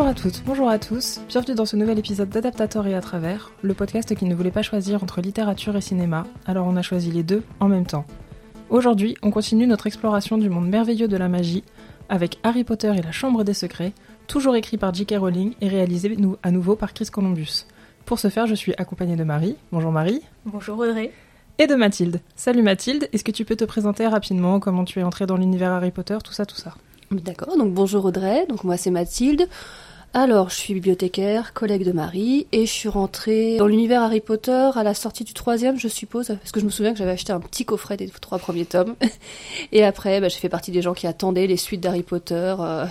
Bonjour à toutes, bonjour à tous, bienvenue dans ce nouvel épisode d'Adaptator et à travers, le podcast qui ne voulait pas choisir entre littérature et cinéma, alors on a choisi les deux en même temps. Aujourd'hui, on continue notre exploration du monde merveilleux de la magie avec Harry Potter et la Chambre des Secrets, toujours écrit par J.K. Rowling et réalisé à nouveau par Chris Columbus. Pour ce faire, je suis accompagnée de Marie. Bonjour Marie. Bonjour Audrey. Et de Mathilde. Salut Mathilde, est-ce que tu peux te présenter rapidement comment tu es entrée dans l'univers Harry Potter, tout ça, tout ça? D'accord, donc bonjour Audrey, donc moi c'est Mathilde. Alors, je suis bibliothécaire, collègue de Marie, et je suis rentrée dans l'univers Harry Potter à la sortie du troisième, je suppose, parce que je me souviens que j'avais acheté un petit coffret des trois premiers tomes. Et après, bah, j'ai fait partie des gens qui attendaient les suites d'Harry Potter euh,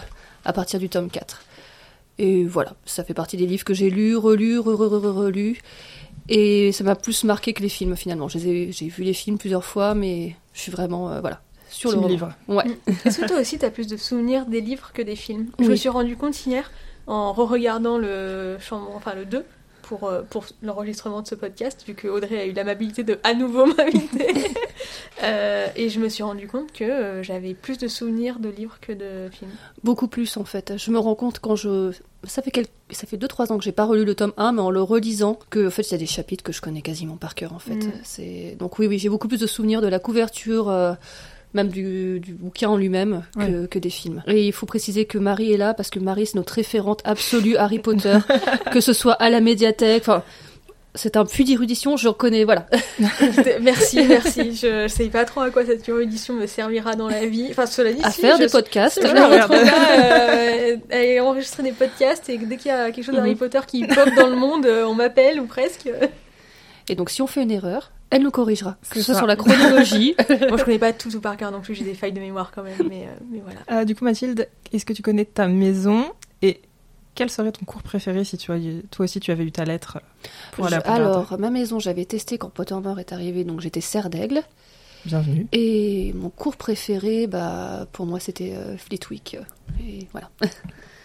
à partir du tome 4. Et voilà, ça fait partie des livres que j'ai lus, relus, relus, et ça m'a plus marqué que les films finalement. J'ai vu les films plusieurs fois, mais je suis vraiment, euh, voilà, sur le livre. Ouais. Mm. Est-ce que toi aussi, tu as plus de souvenirs des livres que des films? Je me suis rendu compte hier, en re-regardant le, enfin, le 2, pour, euh, pour l'enregistrement de ce podcast, vu que Audrey a eu l'amabilité de à nouveau m'inviter. euh, et je me suis rendu compte que euh, j'avais plus de souvenirs de livres que de films. Beaucoup plus en fait. Je me rends compte quand je. Ça fait, quelques... ça fait 2-3 ans que j'ai pas relu le tome 1, mais en le relisant, que en fait il y a des chapitres que je connais quasiment par cœur en fait. Mm. C'est Donc oui, oui, j'ai beaucoup plus de souvenirs de la couverture. Euh, même du, bouquin en lui-même, que, des films. Et il faut préciser que Marie est là parce que Marie, c'est notre référente absolue Harry Potter, que ce soit à la médiathèque, enfin, c'est un puits d'érudition, je reconnais, voilà. merci, merci. Je, ne sais pas trop à quoi cette érudition me servira dans la vie. Enfin, cela dit, à faire des podcasts. Je me euh, à enregistrer des podcasts et dès qu'il y a quelque chose d'Harry mhm. Potter qui pop dans le monde, euh, on m'appelle ou presque. Et donc, si on fait une erreur, elle nous corrigera. Que ce soit sur la chronologie. Moi, je connais pas tout, tout par cœur non plus. J'ai des failles de mémoire quand même. Mais, euh, mais voilà. Euh, du coup, Mathilde, est-ce que tu connais ta maison et quel serait ton cours préféré si tu as, toi aussi tu avais eu ta lettre pour aller à Alors, ma maison, j'avais testé quand Pottermore est arrivé, donc j'étais serre d'aigle. Bienvenue. Et mon cours préféré, bah, pour moi, c'était euh, Fleetwick. Et voilà.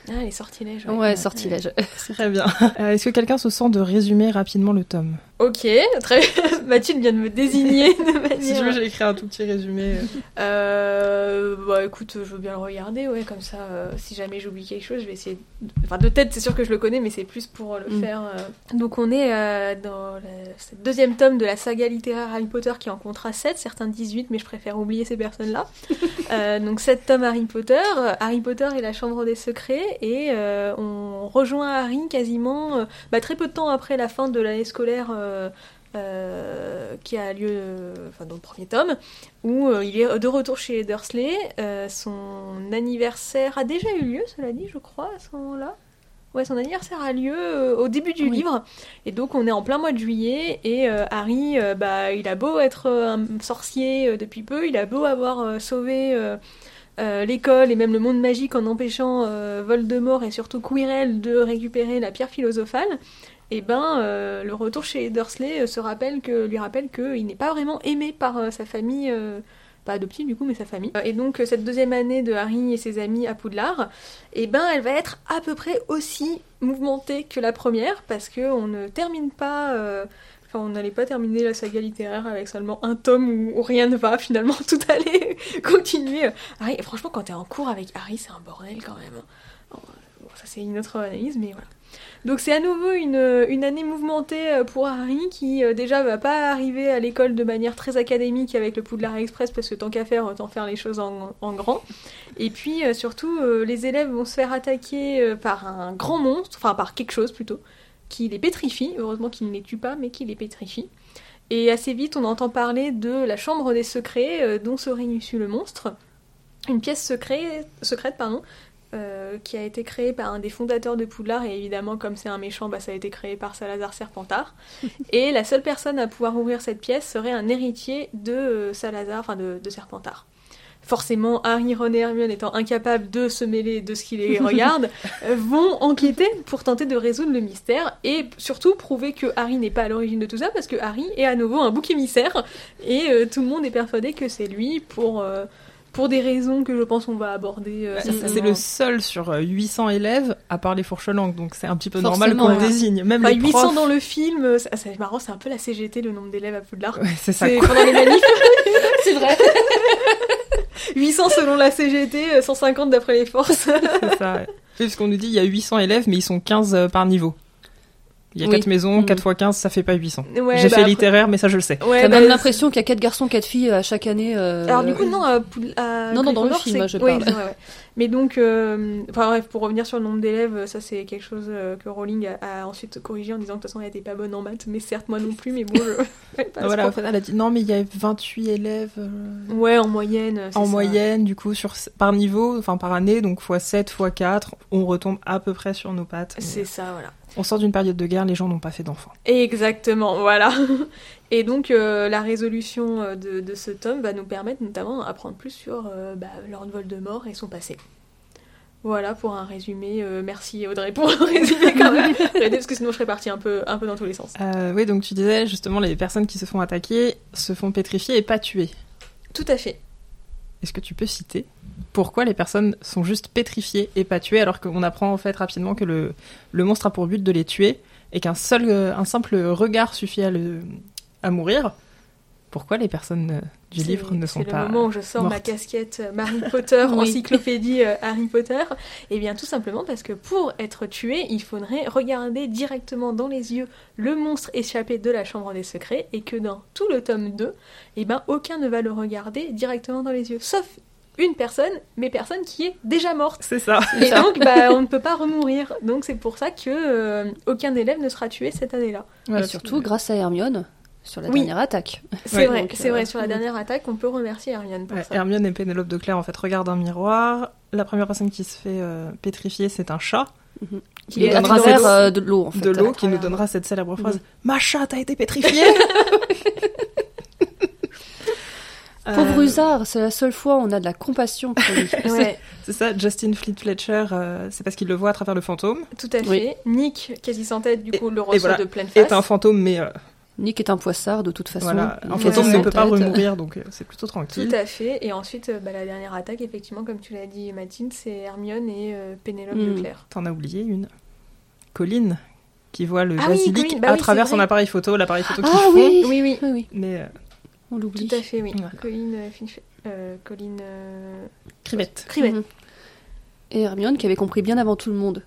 Ah, les sortilèges. Ouais, sortilèges. Très bien. Est-ce que quelqu'un se sent de résumer rapidement le tome? Ok, très bien. Mathilde vient de me désigner de manière... Si tu veux, j'ai écrit un tout petit résumé. Euh, bah écoute, je veux bien le regarder, ouais, comme ça, euh, si jamais j'oublie quelque chose, je vais essayer... Enfin, de tête, c'est sûr que je le connais, mais c'est plus pour le mm. faire. Euh. Donc on est dans le deuxième tome de la saga littéraire Harry Potter qui en comptera 7, certains 18, mais je préfère oublier ces personnes-là. donc 7 tomes Harry Potter, Harry Potter et la Chambre des Secrets, et on rejoint Harry quasiment bah, très peu de temps après la fin de l'année scolaire euh, euh, qui a lieu enfin, dans le premier tome, où euh, il est de retour chez Dursley. son anniversaire a déjà eu lieu, cela dit, je crois, à ce moment-là. Ouais, son anniversaire a lieu au début du livre, et donc on est en plein mois de juillet, et Harry, bah, il a beau être un sorcier depuis peu, il a beau avoir sauvé l'école et même le monde magique en empêchant Voldemort et surtout Quirrell de récupérer la pierre philosophale, et eh ben euh, le retour chez Dursley euh, se rappelle que, lui rappelle qu'il n'est pas vraiment aimé par euh, sa famille, pas adoptive du coup, mais sa famille. Et donc cette deuxième année de Harry et ses amis à Poudlard, et eh ben elle va être à peu près aussi mouvementée que la première, parce qu'on ne termine pas... Enfin, on n'allait pas terminer la saga littéraire avec seulement un tome où, rien ne va, finalement tout allait continuer. Harry, franchement, quand t'es en cours avec Harry, c'est un bordel quand même. Bon, ça c'est une autre analyse, mais voilà. Donc c'est à nouveau une, année mouvementée euh, pour Harry qui euh, déjà va pas arriver à l'école de manière très académique avec le Poudlard Express parce que tant qu'à faire, autant faire les choses en, grand. Et puis euh, surtout, les élèves vont se faire attaquer par un grand monstre, enfin par quelque chose plutôt, qui les pétrifie. Heureusement qu'il ne les tue pas, mais qui les pétrifie. Et assez vite, on entend parler de la chambre des secrets dont serait issu le monstre. Une pièce secrète, secrète pardon, euh, qui a été créé par un des fondateurs de Poudlard, et évidemment, comme c'est un méchant, bah, ça a été créé par Salazar Serpentard. et la seule personne à pouvoir ouvrir cette pièce serait un héritier de euh, Salazar, enfin de, Serpentard. Forcément, Harry, Ron et Hermione étant incapables de se mêler de ce qui les regarde, euh, vont enquêter pour tenter de résoudre le mystère et surtout prouver que Harry n'est pas à l'origine de tout ça parce que Harry est à nouveau un bouc émissaire et tout le monde est persuadé que c'est lui pour pour des raisons que je pense on va aborder. Euh, c'est le seul sur 800 euh, élèves, à part les fourches-langues, donc c'est un petit peu normal qu'on le désigne. Même les 800 dans le film, euh, c'est marrant, c'est un peu la CGT, le nombre d'élèves à Poudlard. Ouais, c'est ça. Pendant les manifs, c'est vrai. 800 selon la CGT, 150 d'après les forces. c'est ça. parce qu'on nous dit il y a 800 élèves, mais ils sont 15 euh, par niveau. Il y a Oui. 4 maisons, Mhm. 4 x 15, ça fait pas 800. Ouais, J'ai bah, fait après- littéraire, mais ça je le sais. Ouais, T'as bah, même l'impression qu'il y a quatre garçons, quatre filles à chaque année. euh, Alors du coup non, à Non, non, dans le Gryffondor, film, c'est- je oui, parle. vrai, ouais. Mais donc, euh, enfin bref, pour revenir sur le nombre d'élèves, ça c'est quelque chose euh, que Rowling a, a ensuite corrigé en disant que de toute façon elle était pas bonne en maths, mais certes moi non plus, mais bon, je... pas voilà, trop. en fait, elle a dit non, mais il y a 28 élèves euh, Ouais, en moyenne. c'est en ça. moyenne, du coup, sur, par niveau, enfin par année, donc x 7, x 4, on retombe à peu près sur nos pattes. C'est ça, voilà. On sort d'une période de guerre, les gens n'ont pas fait d'enfants. Exactement, voilà. Et donc euh, la résolution euh, de, de ce tome va nous permettre notamment d'apprendre plus sur euh, bah, Lord Voldemort et son passé. Voilà pour un résumé. Euh, merci Audrey pour le résumé quand même. Parce que sinon je serais partie un peu, un peu dans tous les sens. Oui, donc tu disais justement, les personnes qui se font attaquer se font pétrifier et pas tuer. Tout à fait. Est-ce que tu peux citer pourquoi les personnes sont juste pétrifiées et pas tuées alors qu'on apprend en fait rapidement que le, le monstre a pour but de les tuer et qu'un seul, euh, un simple regard suffit à, le, à mourir? Pourquoi les personnes euh, du C'est- livre ne sont C'est pas le moment où je sors ma casquette euh, Harry Potter, Oui. encyclopédie euh, Harry Potter. Et bien tout simplement parce que pour être tué, il faudrait regarder directement dans les yeux le monstre échappé de la chambre des secrets et que dans tout le tome 2, eh ben aucun ne va le regarder directement dans les yeux, sauf une personne, mais personne qui est déjà morte. C'est ça. Et donc bah, on ne peut pas remourir. Donc c'est pour ça que euh, aucun élève ne sera tué cette année-là. Voilà, et surtout grâce à Hermione sur la Oui. dernière attaque. C'est Ouais, vrai, c'est euh, vrai. Sur la mm. dernière attaque, on peut remercier Hermione pour Ouais, ça. Hermione et Pénélope de Claire en fait regardent un miroir. La première personne qui se fait euh, pétrifier, c'est un chat Qui nous est donnera cette- euh, de l'eau en fait. de l'eau qui nous donnera cette célèbre phrase Mhm. Ma chatte a été pétrifiée Pauvre Euh, Usard, c'est la seule fois où on a de la compassion pour lui. Ouais, C'est ça, Justin Fleet Fletcher, euh, c'est parce qu'il le voit à travers le fantôme. tout à fait. Oui. Nick, quasi sans tête, du coup, le reçoit voilà. de pleine face. Est un fantôme, mais euh, Nick est un poissard de toute façon. voilà, est fantôme sans ne peut pas remourir, donc euh, c'est plutôt Tout tranquille. à fait. Et ensuite, euh, bah, la dernière attaque, effectivement, comme tu l'as dit, Mathilde, c'est Hermione et euh, Pénélope Mm. de Claire. T'en as oublié une. Colline, qui voit le Ah basilic bah à oui, travers son appareil photo, l'appareil photo qui Ah fond. oui. Oui, oui, oui, oui, Mais euh, on l'oublie. tout à fait, oui. Voilà. Colline euh, Finch- euh, Colline euh, crivette. Crivette. Mhm. Et Hermione qui avait compris bien avant tout le monde.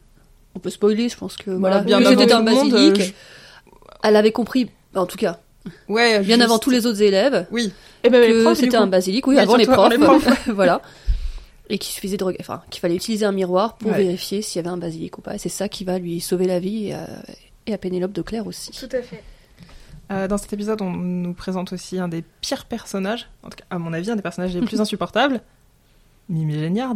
On peut spoiler, je pense que Voilà, voilà, bien avant tout le monde, basilic. je- Elle avait compris, en tout cas, Ouais, bien juste- avant tous les autres élèves, Oui, Et ben, les que c'était coup. un basilic, oui, avant les profs, voilà. Et qu'il suffisait de reg- enfin, qu'il fallait utiliser un miroir pour Ouais. vérifier s'il y avait un basilic ou pas. Et c'est ça qui va lui sauver la vie et à, et à Pénélope de Claire aussi. Tout à fait. Euh, dans cet épisode, on nous présente aussi un des pires personnages, en tout cas, à mon avis, un des personnages les plus insupportables, Mimi Géniard.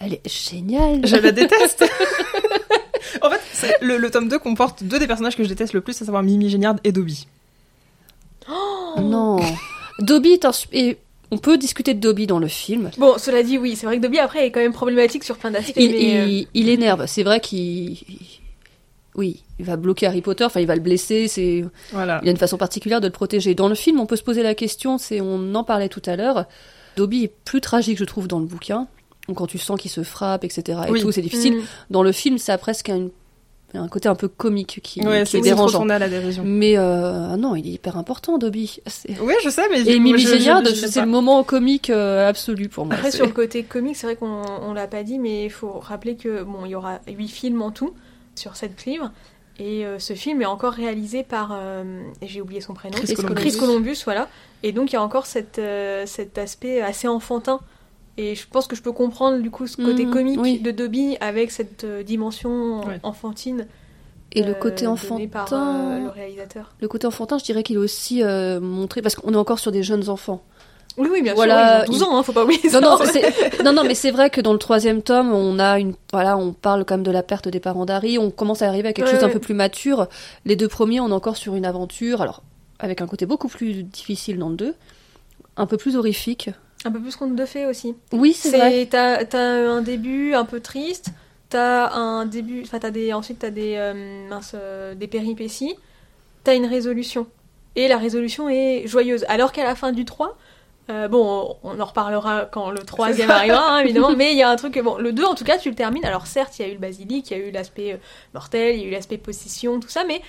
Elle est géniale. Je la déteste En fait, le, le tome 2 comporte deux des personnages que je déteste le plus, à savoir Mimi Géniard et Dobby. Non. Dobby est un on peut discuter de Dobby dans le film. Bon, cela dit, oui, c'est vrai que Dobby, après, est quand même problématique sur plein d'aspects. Il, mais, euh, il- il énerve. C'est vrai qu'il, oui, il va bloquer Harry Potter. Enfin, il va le blesser. C'est, Voilà. il y a une façon particulière de le protéger. Dans le film, on peut se poser la question. C'est, on en parlait tout à l'heure. Dobby est plus tragique, je trouve, dans le bouquin. Donc, quand tu sens qu'il se frappe, etc. Et Oui. tout, c'est difficile. mm. Dans le film, ça a presque un, un côté un peu comique qui, Ouais, qui c'est est c'est trop dérangeant. tourné à la dérision. Mais euh, non, il est hyper important, Dobby. Oui, je sais, mais Et Mimi Géniard, c'est le moment comique euh, absolu pour moi. Après, sur le côté comique, c'est vrai qu'on on l'a pas dit, mais il faut rappeler que bon, il y aura huit films en tout sur sept livres. Et euh, ce film est encore réalisé par, euh, j'ai oublié son prénom, Chris Columbus. Chris Columbus, voilà. Et donc il y a encore cette, euh, cet aspect assez enfantin. Et je pense que je peux comprendre du coup ce côté Mhm, comique oui. de Dobby avec cette euh, dimension Ouais. enfantine. Et le euh, côté enfantin, par euh, le réalisateur. le côté enfantin, je dirais qu'il est aussi euh, montré parce qu'on est encore sur des jeunes enfants. Oui, oui, bien Voilà, sûr, ils ont 12 ans, hein, faut pas oublier Non, ça. non, c'est- non, non, mais c'est vrai que dans le troisième tome, on a une, voilà, on parle quand même de la perte des parents d'Harry. On commence à arriver à quelque Ouais, chose d'un peu plus mature. Les deux premiers, on est encore sur une aventure, alors avec un côté beaucoup plus difficile dans le deux, un peu plus horrifique. Un peu plus conte de fées aussi. Oui, c'est vrai. T'as un début un peu triste, t'as un début, enfin t'as des ensuite t'as des euh, mince, euh, des péripéties, t'as une résolution et la résolution est joyeuse. Alors qu'à la fin du 3 euh, bon, on en reparlera quand le troisième arrivera, hein, évidemment, mais il y a un truc, bon, le 2 en tout cas, tu le termines, alors certes, il y a eu le basilic, il y a eu l'aspect mortel, il y a eu l'aspect possession, tout ça, mais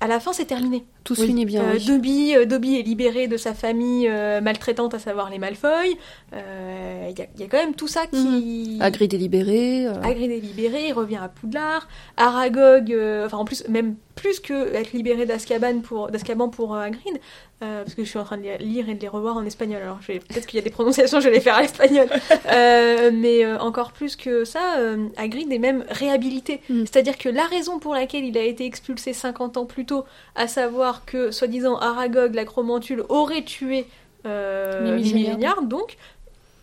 à la fin, c'est terminé. Tout Oui. finit bien. Euh, oui. Dobby, euh, Dobby est libéré de sa famille euh, maltraitante, à savoir les Malfoy. Euh, Il y, a, il y a quand même tout ça qui... Hagrid est libéré. Hagrid est libéré, il revient à Poudlard. Aragog, enfin en plus, même plus que être libéré d'Azkaban pour, d'Azkaban pour Hagrid, parce que je suis en train de les lire et de les revoir en espagnol, alors peut-être qu'il y a des prononciations, je vais les faire à l'espagnol. Mais encore plus que ça, Hagrid est même réhabilité. Mm. C'est-à-dire que la raison pour laquelle il a été expulsé 50 ans plus tôt, à savoir que, soi-disant, Aragog, l'acromantule, aurait tué euh, Mimi Mimi Géniard. Géniard, donc,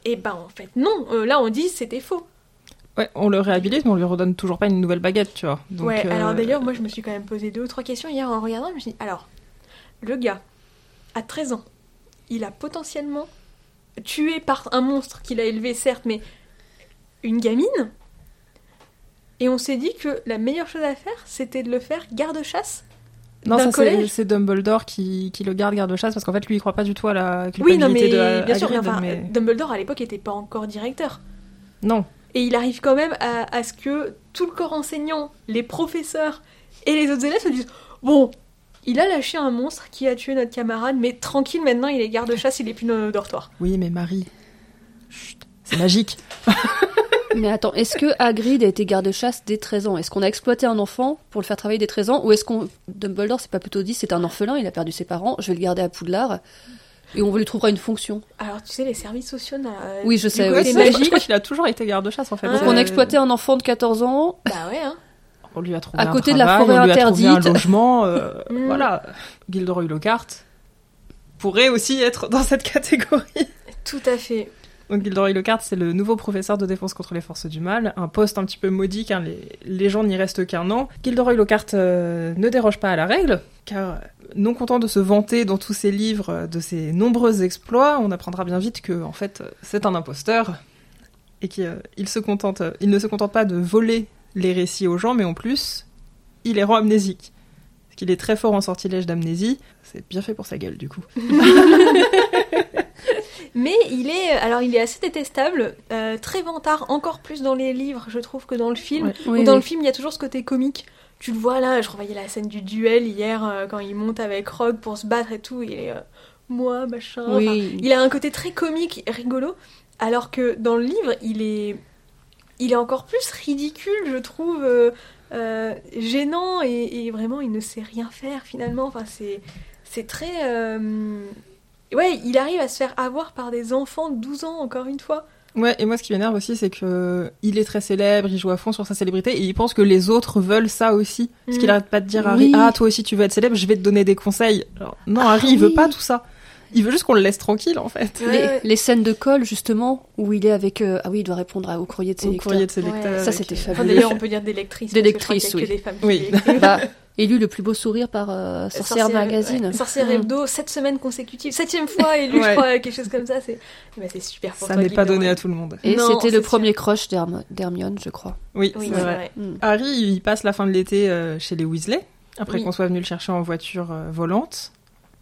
et ben en fait non, Euh, là on dit c'était faux. Ouais, on le réhabilite, mais on lui redonne toujours pas une nouvelle baguette, tu vois. Donc, ouais, euh, alors d'ailleurs, moi je me suis quand même posé deux ou trois questions hier en regardant. Je me suis dit, alors, le gars, à 13 ans, il a potentiellement tué par un monstre qu'il a élevé, certes, mais une gamine. Et on s'est dit que la meilleure chose à faire, c'était de le faire garde-chasse. Non, ça c'est- Dumbledore qui, qui le garde garde-chasse parce qu'en fait lui il croit pas du tout à la Oui, non, mais culpabilité de bien sûr, Hagrid, enfin, mais- Dumbledore à l'époque était pas encore directeur. Non, Et il arrive quand même à, à ce que tout le corps enseignant, les professeurs et les autres élèves se disent Bon, il a lâché un monstre qui a tué notre camarade, mais tranquille, maintenant il est garde-chasse, il est plus dans le dortoir. oui mais Marie, Chut, c'est magique. Mais attends, est-ce que Hagrid a été garde-chasse dès 13 ans? Est-ce qu'on a exploité un enfant pour le faire travailler dès 13 ans? Ou est-ce qu'on. Dumbledore, c'est pas plutôt dit, c'est un orphelin, il a perdu ses parents, je vais le garder à Poudlard, et on lui trouvera une fonction. Alors, tu sais, les services sociaux. euh, Oui, je sais, Ouais, c'est c'est- je magique. crois qu'il a toujours été garde-chasse en fait. Ah, Donc Euh, on a exploité un enfant de 14 ans, Bah ouais, hein. On lui a trouvé à un côté de la forêt on lui a trouvé interdite. un logement, euh, Mm. voilà. Gilderoy Lockhart pourrait aussi être dans cette catégorie. Tout à fait. Donc Gilderoy Lockhart, c'est le nouveau professeur de défense contre les forces du mal, un poste un petit peu maudit car les, les gens n'y restent qu'un an. Gilderoy Lockhart euh, ne déroge pas à la règle, car euh, non content de se vanter dans tous ses livres euh, de ses nombreux exploits, on apprendra bien vite que en fait c'est un imposteur et qu'il il ne se contente pas de voler les récits aux gens, mais en plus il les rend amnésiques. Parce qu'il est très fort en sortilège d'amnésie. C'est bien fait pour sa gueule du coup. Mais il est, alors il est assez détestable, euh, très vantard, encore plus dans les livres, je trouve, que dans le film. Ouais. Oui, Ou dans oui. le film, il y a toujours ce côté comique. Tu le vois là, je revoyais la scène du duel hier euh, quand il monte avec Rogue pour se battre et tout. Il est euh, moi machin. Enfin, Oui. il a un côté très comique, rigolo, alors que dans le livre, il est, il est encore plus ridicule, je trouve, euh, gênant et, et vraiment il ne sait rien faire finalement. Enfin, c'est, c'est très, ouais, il arrive à se faire avoir par des enfants de 12 ans encore une fois. Ouais, et moi ce qui m'énerve aussi, c'est que il est très célèbre, il joue à fond sur sa célébrité, et il pense que les autres veulent ça aussi. Parce Mm. qu'il arrête pas de dire à Harry, Oui. ah toi aussi tu veux être célèbre, je vais te donner des conseils. Alors, non, Harry il veut oui. pas tout ça. Il veut juste qu'on le laisse tranquille en fait. Ouais, Les, ouais. les scènes de colle, justement, où il est avec. euh, ah oui, il doit répondre à- au courrier de ses Au lecteurs. courrier de ses Ouais. lecteurs. Ça, c'était euh, fabuleux. Enfin, d'ailleurs, on peut dire des lectrices. Des lectrices, que oui. des femmes qui Oui. Bah, élu le plus beau sourire par euh, Sorcière Magazine. Sorcière Mm. Hebdo, 7 semaines consécutives, septième fois élu, Ouais. je crois, quelque chose comme ça. C'est bah, c'est super pour Ça n'est pas donné ouais. à tout le monde. Et c'était le sûr. premier crush d'Herm- d'Hermione, je crois. Oui, Oui, c'est vrai. vrai. Mm. Harry, il passe la fin de l'été euh, chez les Weasley, après Oui. qu'on soit venu le chercher en voiture euh, volante.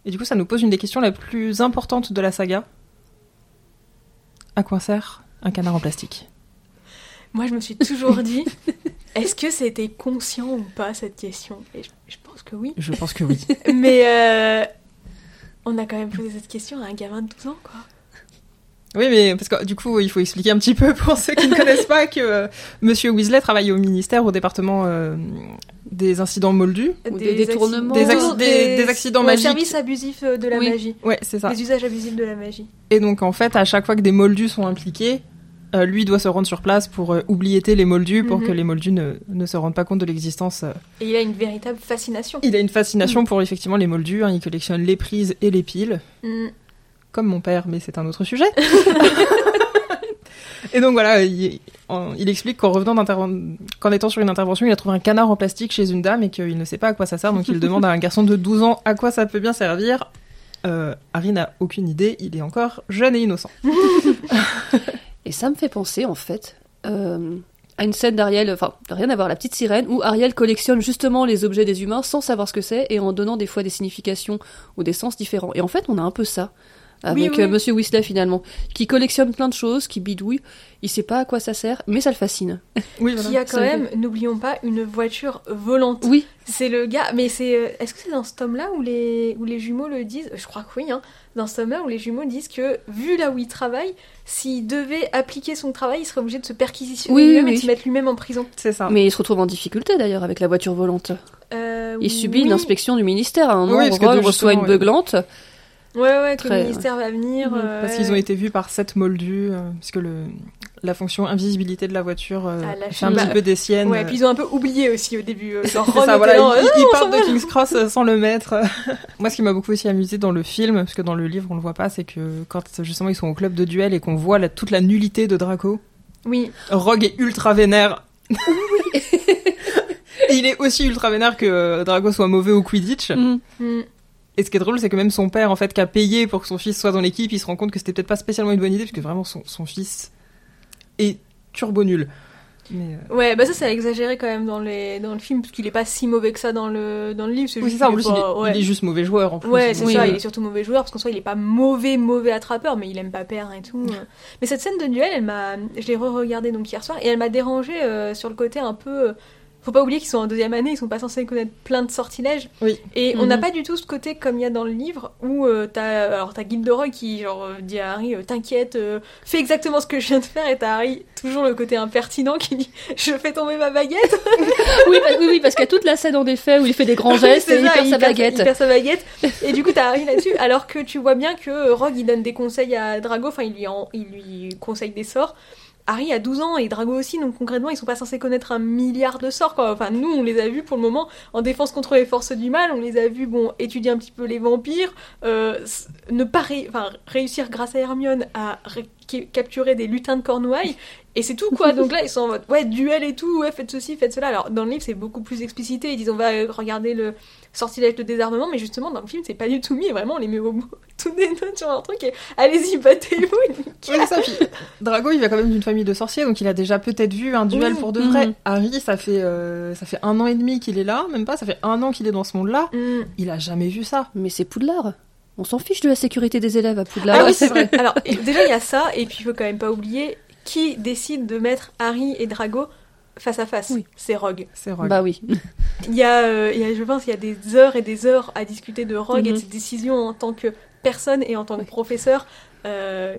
Et du coup, ça nous pose une des questions les plus importantes de la saga. À quoi sert un canard en plastique Moi, je me suis toujours dit, est-ce que c'était conscient ou pas cette question? Et je, je pense que oui. Je pense que oui. Mais euh, on a quand même posé cette question à un gamin de 12 ans, quoi. Oui, mais parce que du coup, il faut expliquer un petit peu pour ceux qui ne connaissent pas que euh, Monsieur Weasley travaille au ministère, au département euh, des incidents moldus. Ou des détournements. Des, accidents, acci- des- des accidents magiques. services abusifs euh, de la Oui. magie. Ouais, c'est ça. Les usages abusifs de la magie. Et donc, en fait, à chaque fois que des moldus sont impliqués, euh, lui doit se rendre sur place pour euh, les moldus, pour Mhm. que les moldus ne, ne se rendent pas compte de l'existence. euh. Et il a une véritable fascination. Il a une fascination pour effectivement les moldus. hein. il collectionne les prises et les piles, Mm. comme mon père, mais c'est un autre sujet. et donc voilà, il, en- il explique qu'en revenant qu'en étant sur une intervention, il a trouvé un canard en plastique chez une dame et qu'il ne sait pas à quoi ça sert. Donc il demande à un garçon de 12 ans à quoi ça peut bien servir. Euh, Harry n'a aucune idée, il est encore jeune et innocent. Et ça me fait penser, en fait, euh, à une scène d'Ariel, enfin, rien à voir, la petite sirène, où Ariel collectionne justement les objets des humains sans savoir ce que c'est et en donnant des fois des significations ou des sens différents. Et en fait, on a un peu ça avec Oui, oui. euh, Monsieur Weasley finalement, qui collectionne plein de choses, qui bidouille. Il sait pas à quoi ça sert, mais ça le fascine. Oui, Qui voilà. a quand même, n'oublions pas, une voiture volante. Oui, C'est le gars, mais c'est. euh, Est-ce que c'est dans ce tome-là où les, où les jumeaux le disent? Je crois que oui, hein. Dans ce tome-là où les jumeaux disent que, vu là où il travaille, s'il devait appliquer son travail, il serait obligé de se perquisitionner Oui, lui-même oui, et de oui. se mettre lui-même en prison. C'est ça. mais il se retrouve en difficulté d'ailleurs avec la voiture volante. Euh, Il subit oui. une inspection du ministère. À un moment, Oui, parce que Rogue de- reçoit une beuglante. Ouais, ouais, que Très- le ministère va venir. Mhm. euh, Parce ouais. qu'ils ont été vus par sept moldus, euh, puisque le, la fonction invisibilité de la voiture euh, Ah, la fait un petit peu des siennes. Ouais, euh, puis ils ont un peu oublié aussi au début. euh, Genre, ça, était voilà, là, ils, euh, ils non, partent de. King's Cross sans le mettre. Moi, ce qui m'a beaucoup aussi amusé dans le film, parce que dans le livre on le voit pas, c'est que quand justement ils sont au club de duel et qu'on voit la- toute la nullité de Draco, Oui, Rogue est ultra vénère. et il est aussi ultra vénère que Draco soit mauvais au Quidditch. Mm. Mm. Et ce qui est drôle, c'est que même son père, en fait, qui a payé pour que son fils soit dans l'équipe, il se rend compte que c'était peut-être pas spécialement une bonne idée, parce que vraiment son, son fils est turbo nul. Mais, euh, Ouais, bah ça, c'est exagéré quand même dans, les... dans le film, parce qu'il est pas si mauvais que ça dans le, dans le livre. oui, c'est ça, en plus, il est, pas- ouais. il est juste mauvais joueur, en plus. Ouais, c'est Oui, ça, il est surtout mauvais joueur, parce qu'en soi, il est pas mauvais, mauvais attrapeur, mais il aime pas perdre et tout. euh. Mais cette scène de duel, elle m'a. Je l'ai re-regardée donc hier soir, et elle m'a dérangé sur le côté un peu. euh, Faut pas oublier qu'ils sont en deuxième année, ils sont pas censés connaître plein de sortilèges. Oui. Et on n'a Mhm. pas du tout ce côté comme il y a dans le livre où euh, t'as alors t'as Gilderoy qui genre euh, dit à Harry euh, t'inquiète euh, fais exactement ce que je viens de faire et t'as Harry toujours le côté impertinent qui dit je fais tomber ma baguette oui, bah- oui, oui, parce qu'il y a toute la scène en effet où il fait des grands gestes et il perd sa baguette. Il perd sa baguette. Et du coup, t'as Harry là-dessus. Alors que tu vois bien que Rogue, il donne des conseils à Drago. Enfin, il lui, en- il lui conseille des sorts. Harry a 12 ans et Drago aussi, donc concrètement, ils sont pas censés connaître un milliard de sorts. Enfin, nous, on les a vus pour le moment en défense contre les forces du mal. On les a vus, bon, étudier un petit peu les vampires, euh, ne pas réussir grâce à Hermione à capturer des lutins de Cornouailles. Et c'est tout quoi. Donc là, ils sont en mode ouais, duel et tout, ouais, faites ceci, faites cela. Alors dans le livre, c'est beaucoup plus explicité. Ils disent on va regarder le sortilège de désarmement, mais justement dans le film, c'est pas du tout mis. Vraiment, on les met au bout, tous des notes sur un truc et allez-y, battez-vous. et Oui, c'est ça. Puis, Drago, il vient quand même d'une famille de sorciers, donc il a déjà peut-être vu un duel Oui. pour de vrai. Mhm. Harry, ça fait, euh, ça fait un an et demi qu'il est là, même pas, ça fait un an qu'il est dans ce monde-là. Hmm. Il a jamais vu ça. Mais c'est Poudlard. On s'en fiche de la sécurité des élèves à Poudlard. Ah oui, c'est vrai. Alors déjà, il y a ça, et puis il faut quand même pas oublier qui décide de mettre Harry et Drago face à face. Oui. C'est Rogue. C'est Rogue. Bah oui. Il y, a, euh, il y a, je pense, il y a des heures et des heures à discuter de Rogue et de Mhm. ses décisions en tant que personne et en tant que professeur. Euh,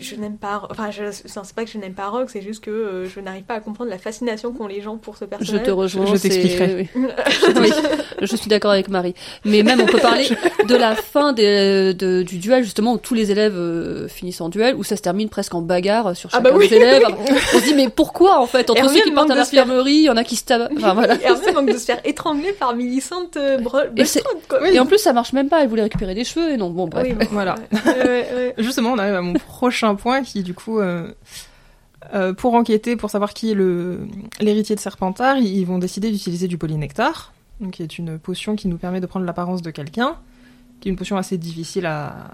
je n'aime pas. Enfin, je, c'est pas que je n'aime pas Rogue, c'est juste que euh, je n'arrive pas à comprendre la fascination qu'ont les gens pour ce Je personnage. te rejoins. Je t'expliquerai. oui. Oui, je suis d'accord avec Marie. Mais même, on peut parler de la fin des- de- du duel, justement, où tous les élèves euh, finissent en duel, où ça se termine presque en bagarre sur Ah chacun bah oui. des élèves. On se dit, mais pourquoi, en fait Entre Hermione ceux qui partent à l'infirmerie, il y en a qui se tapent. Enfin, voilà. Hermione manque de se faire étrangler par Millicent euh, Bro- Et quoi. Et en plus, ça marche même pas. Elle voulait récupérer des cheveux, et non, bon, bref. Oui, bon, Voilà. ouais, ouais, ouais. Justement, on arrive à mon prochain point qui, du coup, euh, euh, pour enquêter, pour savoir qui est l'héritier de Serpentard, ils vont décider d'utiliser du polynectar, donc qui est une potion qui nous permet de prendre l'apparence de quelqu'un, qui est une potion assez difficile à,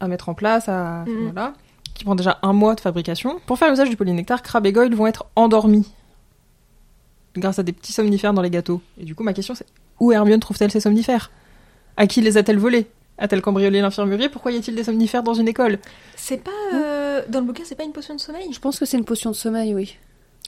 à mettre en place, à, Mhm. voilà, qui prend déjà un mois de fabrication. Pour faire l'usage du polynectar, Crabbe et Goyle vont être endormis grâce à des petits somnifères dans les gâteaux. Et du coup, ma question c'est où Hermione trouve-t-elle ces somnifères? À qui les a-t-elle volés? A-t-elle cambriolé l'infirmerie? Pourquoi y a-t-il des somnifères dans une école? C'est pas. euh, dans le bouquin, c'est pas une potion de sommeil? Je pense que c'est une potion de sommeil, oui.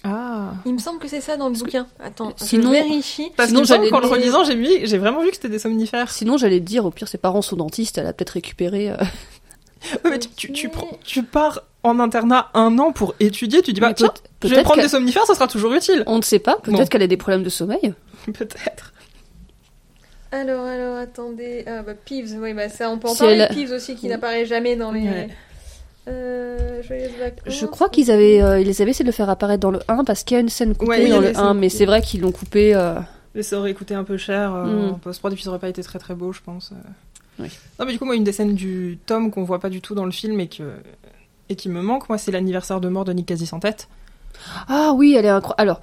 Ah. Il me semble que c'est ça dans le bouquin. Attends, Sinon- je vérifie. Parce Sinon, que le relisant, j'ai vu, j'ai vraiment vu que c'était des somnifères. Sinon, j'allais te dire, au pire, ses parents sont dentistes, elle a peut-être récupéré. euh, Ouais, mais tu, tu, tu prends- tu pars en internat un an pour étudier, tu dis bah tiens, je vais peut-être prendre des somnifères, ça sera toujours utile. On ne sait pas, peut-être Bon. qu'elle a des problèmes de sommeil. Peut-être. Alors, alors, attendez. Ah, bah, Peeves, oui, bah, ça, on peut en parler. elle- Peeves aussi, qui n'apparaît jamais dans les. Ouais. Euh. Je crois qu'ils avaient, euh, ils avaient essayé de le faire apparaître dans le 1 parce qu'il y a une scène coupée Ouais, dans le scènes 1, mais c'est vrai qu'ils l'ont coupé. euh, Mais ça aurait coûté un peu cher euh, Mm. en post-prod et puis ça aurait pas été très très beau, je pense. Oui. Non, mais du coup, moi, une des scènes du tome qu'on voit pas du tout dans le film et, que... et qui me manque, moi, c'est l'anniversaire de mort de Nick Quasi sans tête. Ah oui, elle est incroyable. Alors,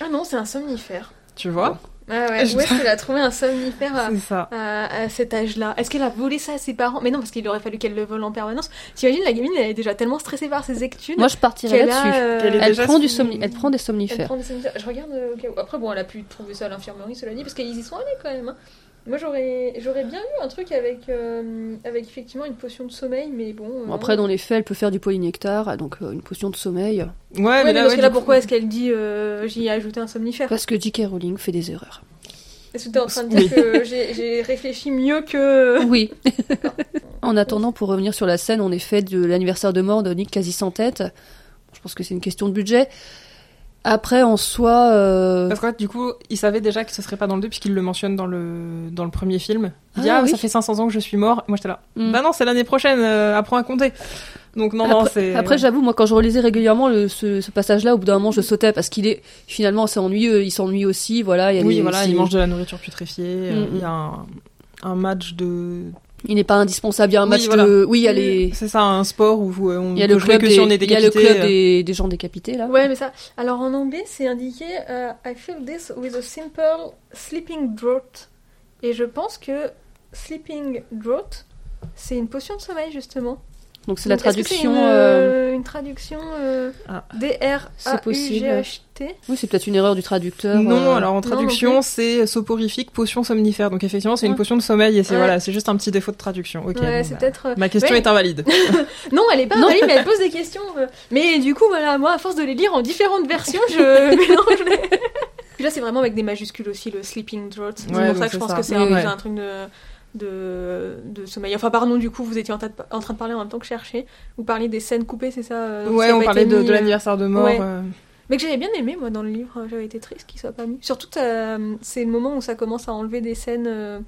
Ah non, c'est un somnifère. Tu vois? Ah ouais, Je- où est-ce qu'elle a trouvé un somnifère à, C'est ça. à- à cet âge-là Est-ce qu'elle a volé ça à ses parents? Mais non, parce qu'il aurait fallu qu'elle le vole en permanence. T'imagines, la gamine, elle est déjà tellement stressée par ses études. moi je partirais qu'elle là-dessus. a, euh, Elle prend du somni- elle prend des elle somnifères. prend des somnifères. Je regarde euh, au cas où. Après, bon, elle a pu trouver ça à l'infirmerie, cela dit, parce qu'ils y sont allés quand même. hein. Moi j'aurais j'aurais bien eu un truc avec euh, avec effectivement une potion de sommeil, mais bon. euh, Bon, après, dans les faits, elle peut faire du polynectar, donc euh, une potion de sommeil. Ouais, Ouais, mais, là, parce ouais, que là, coup- pourquoi est-ce qu'elle dit euh, j'y ai ajouté un somnifère? Parce que J.K. Rowling fait des erreurs. Est-ce que t'es en train de dire que j'ai j'ai réfléchi mieux que. Oui. en attendant, pour revenir sur la scène, en effet, de l'anniversaire de mort de Nick quasi sans tête, je pense que c'est une question de budget. Après, en soi, euh, Parce que du coup, il savait déjà que ce serait pas dans le 2 puisqu'il le mentionne dans le, dans le premier film. Il dit Ah, Ah, oui. ça fait 500 ans que je suis mort. Et moi, j'étais là. hmm. Bah non, c'est l'année prochaine, euh, apprends à compter. Donc, non, non, c'est. après, j'avoue, moi, quand je relisais régulièrement le- ce, ce passage-là, au bout d'un moment, je sautais parce qu'il est finalement c'est ennuyeux. Il s'ennuie aussi, voilà. Il, y a Oui, voilà, il mange de la nourriture putréfiée. euh, Mm, Il y a un, un match de. Il n'est pas indispensable. Il y a un Oui, match voilà. de. Oui, il y a les. C'est ça, un sport où euh, on Il y a peut le jouer club, que des, si on est il y a le club euh. des, des gens décapités là. Ouais, mais ça. Alors en anglais, c'est indiqué euh, I feel this with a simple sleeping draught. Et je pense que sleeping draught, c'est une potion de sommeil justement. Donc c'est la que c'est traduction. une, euh, une traduction euh, Ah. D-R-A-U-G-H-T. Oui, c'est peut-être une erreur du traducteur. Non, euh, alors en non traduction, c'est soporifique, potion somnifère. Donc effectivement, c'est une potion de sommeil et c'est Ouais. voilà, c'est juste un petit défaut de traduction. Ok. ouais, bon, c'est bah, peut-être. Ma question Ouais. est invalide. Non, elle est pas invalide, mais elle pose des questions. Mais du coup, voilà, moi, à force de les lire en différentes versions, je mélange les. Puis là, c'est vraiment avec des majuscules aussi, le sleeping draught. C'est Ouais, pour donc ça que je c'est pense ça. que c'est un, ouais. un truc de, de, de sommeil. Enfin, pardon, du coup, vous étiez en, train de- en train de parler en même temps que je cherchais. Vous parliez des scènes coupées, c'est ça euh, ouais, a on parlait de, l'anniversaire de mort. ouais. euh, Mais que j'avais bien aimé, moi, dans le livre. euh, J'avais été triste qu'il soit pas mis. Surtout, euh, c'est le moment où ça commence à enlever des scènes. euh,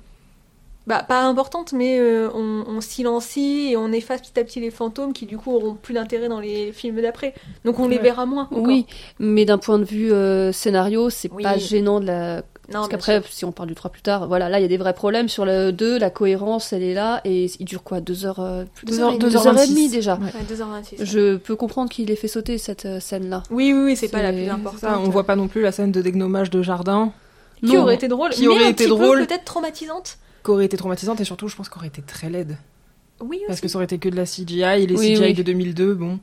Bah, pas importantes, mais euh, on, on silencie et on efface petit à petit les fantômes qui, du coup, auront plus d'intérêt dans les films d'après. Donc, on les verra moins. encore. Oui, mais d'un point de vue euh, scénario, c'est Oui. pas gênant de la. Non, Parce qu'après, si on parle du 3 plus tard, voilà, là il y a des vrais problèmes sur le 2, la cohérence elle est là, et il dure quoi Deux heures, euh, plus- Deux deux heures heures, et demie. heures et 2h26. demie déjà. Ouais. Ouais, 2h26. Je peux comprendre qu'il ait fait sauter cette euh, scène-là. Oui, oui, oui, c'est pas la plus importante. Ça, on voit pas non plus la scène de dégnommage de jardin, Qui Non. aurait été drôle, Qui mais aurait un été petit drôle. peut-être traumatisante. qui aurait été traumatisante et surtout, je pense qu'aurait été très laide. Oui, Parce que ça aurait été que de la CGI, les Oui, CGI oui. de 2002, bon.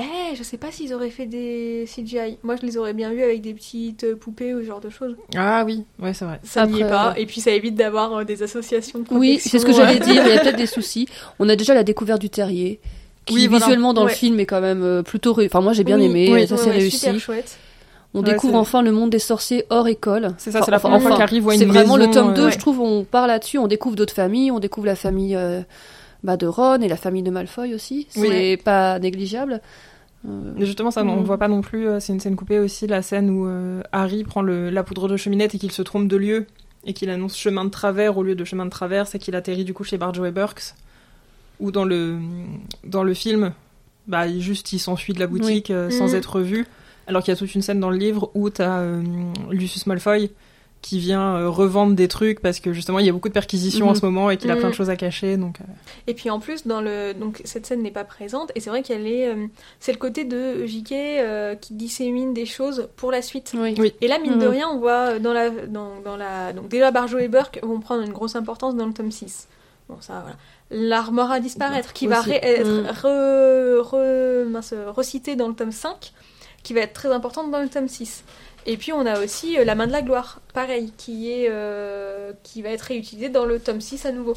Eh, je sais pas s'ils auraient fait des CGI. Moi, je les aurais bien vus avec des petites euh, poupées ou ce genre de choses. Ah oui, ouais, c'est vrai. Ça n'y est pas. ouais. Et puis, ça évite d'avoir euh, des associations de. Oui, c'est ce que euh, j'allais dire, il y a peut-être des soucis. On a déjà la découverte du terrier, qui Oui, voilà. visuellement dans Ouais. le film est quand même euh, plutôt... ré- Enfin moi j'ai bien Oui, aimé, oui, ça c'est ouais, réussi. Super chouette. On Ouais, découvre enfin le monde des sorciers hors école. C'est ça, c'est la Enfin, première fois enfin, qu'arrive une C'est vraiment le tome 2, euh, je trouve, on part là-dessus, on découvre d'autres familles, on découvre la famille euh, bah, de Ron et la famille de Malfoy aussi. C'est Oui. pas négligeable. Euh, justement, ça, on Mhm. ne voit pas non plus. euh, C'est une scène coupée aussi, la scène où euh, Harry prend le, la poudre de cheminette et qu'il se trompe de lieu et qu'il annonce chemin de travers au lieu de chemin de traverse et qu'il atterrit du coup chez Barjo et Burks. Ou dans le, dans le film, bah, il, juste il s'enfuit de la boutique euh, sans Mhm. être vu. Alors qu'il y a toute une scène dans le livre où t'as euh, Lucius Malfoy qui vient euh, revendre des trucs parce que justement il y a beaucoup de perquisitions en Mhm. ce moment et qu'il a Mhm. plein de choses à cacher. Donc, euh, Et puis en plus, dans le donc cette scène n'est pas présente et c'est vrai qu'elle est, euh, c'est le côté de J.K. euh, qui dissémine des choses pour la suite. oui. Oui. Et là, mine de Mhm. rien, on voit dans la dans, dans la donc déjà Barjo et Burke vont prendre une grosse importance dans le tome 6. Bon ça voilà. L'armor à disparaître qui va Aussi. être Mhm. re, re- mince, recité dans le tome 5 qui va être très importante dans le tome 6. Et puis on a aussi euh, la main de la gloire, pareil, qui est euh, qui va être réutilisée dans le tome 6 à nouveau.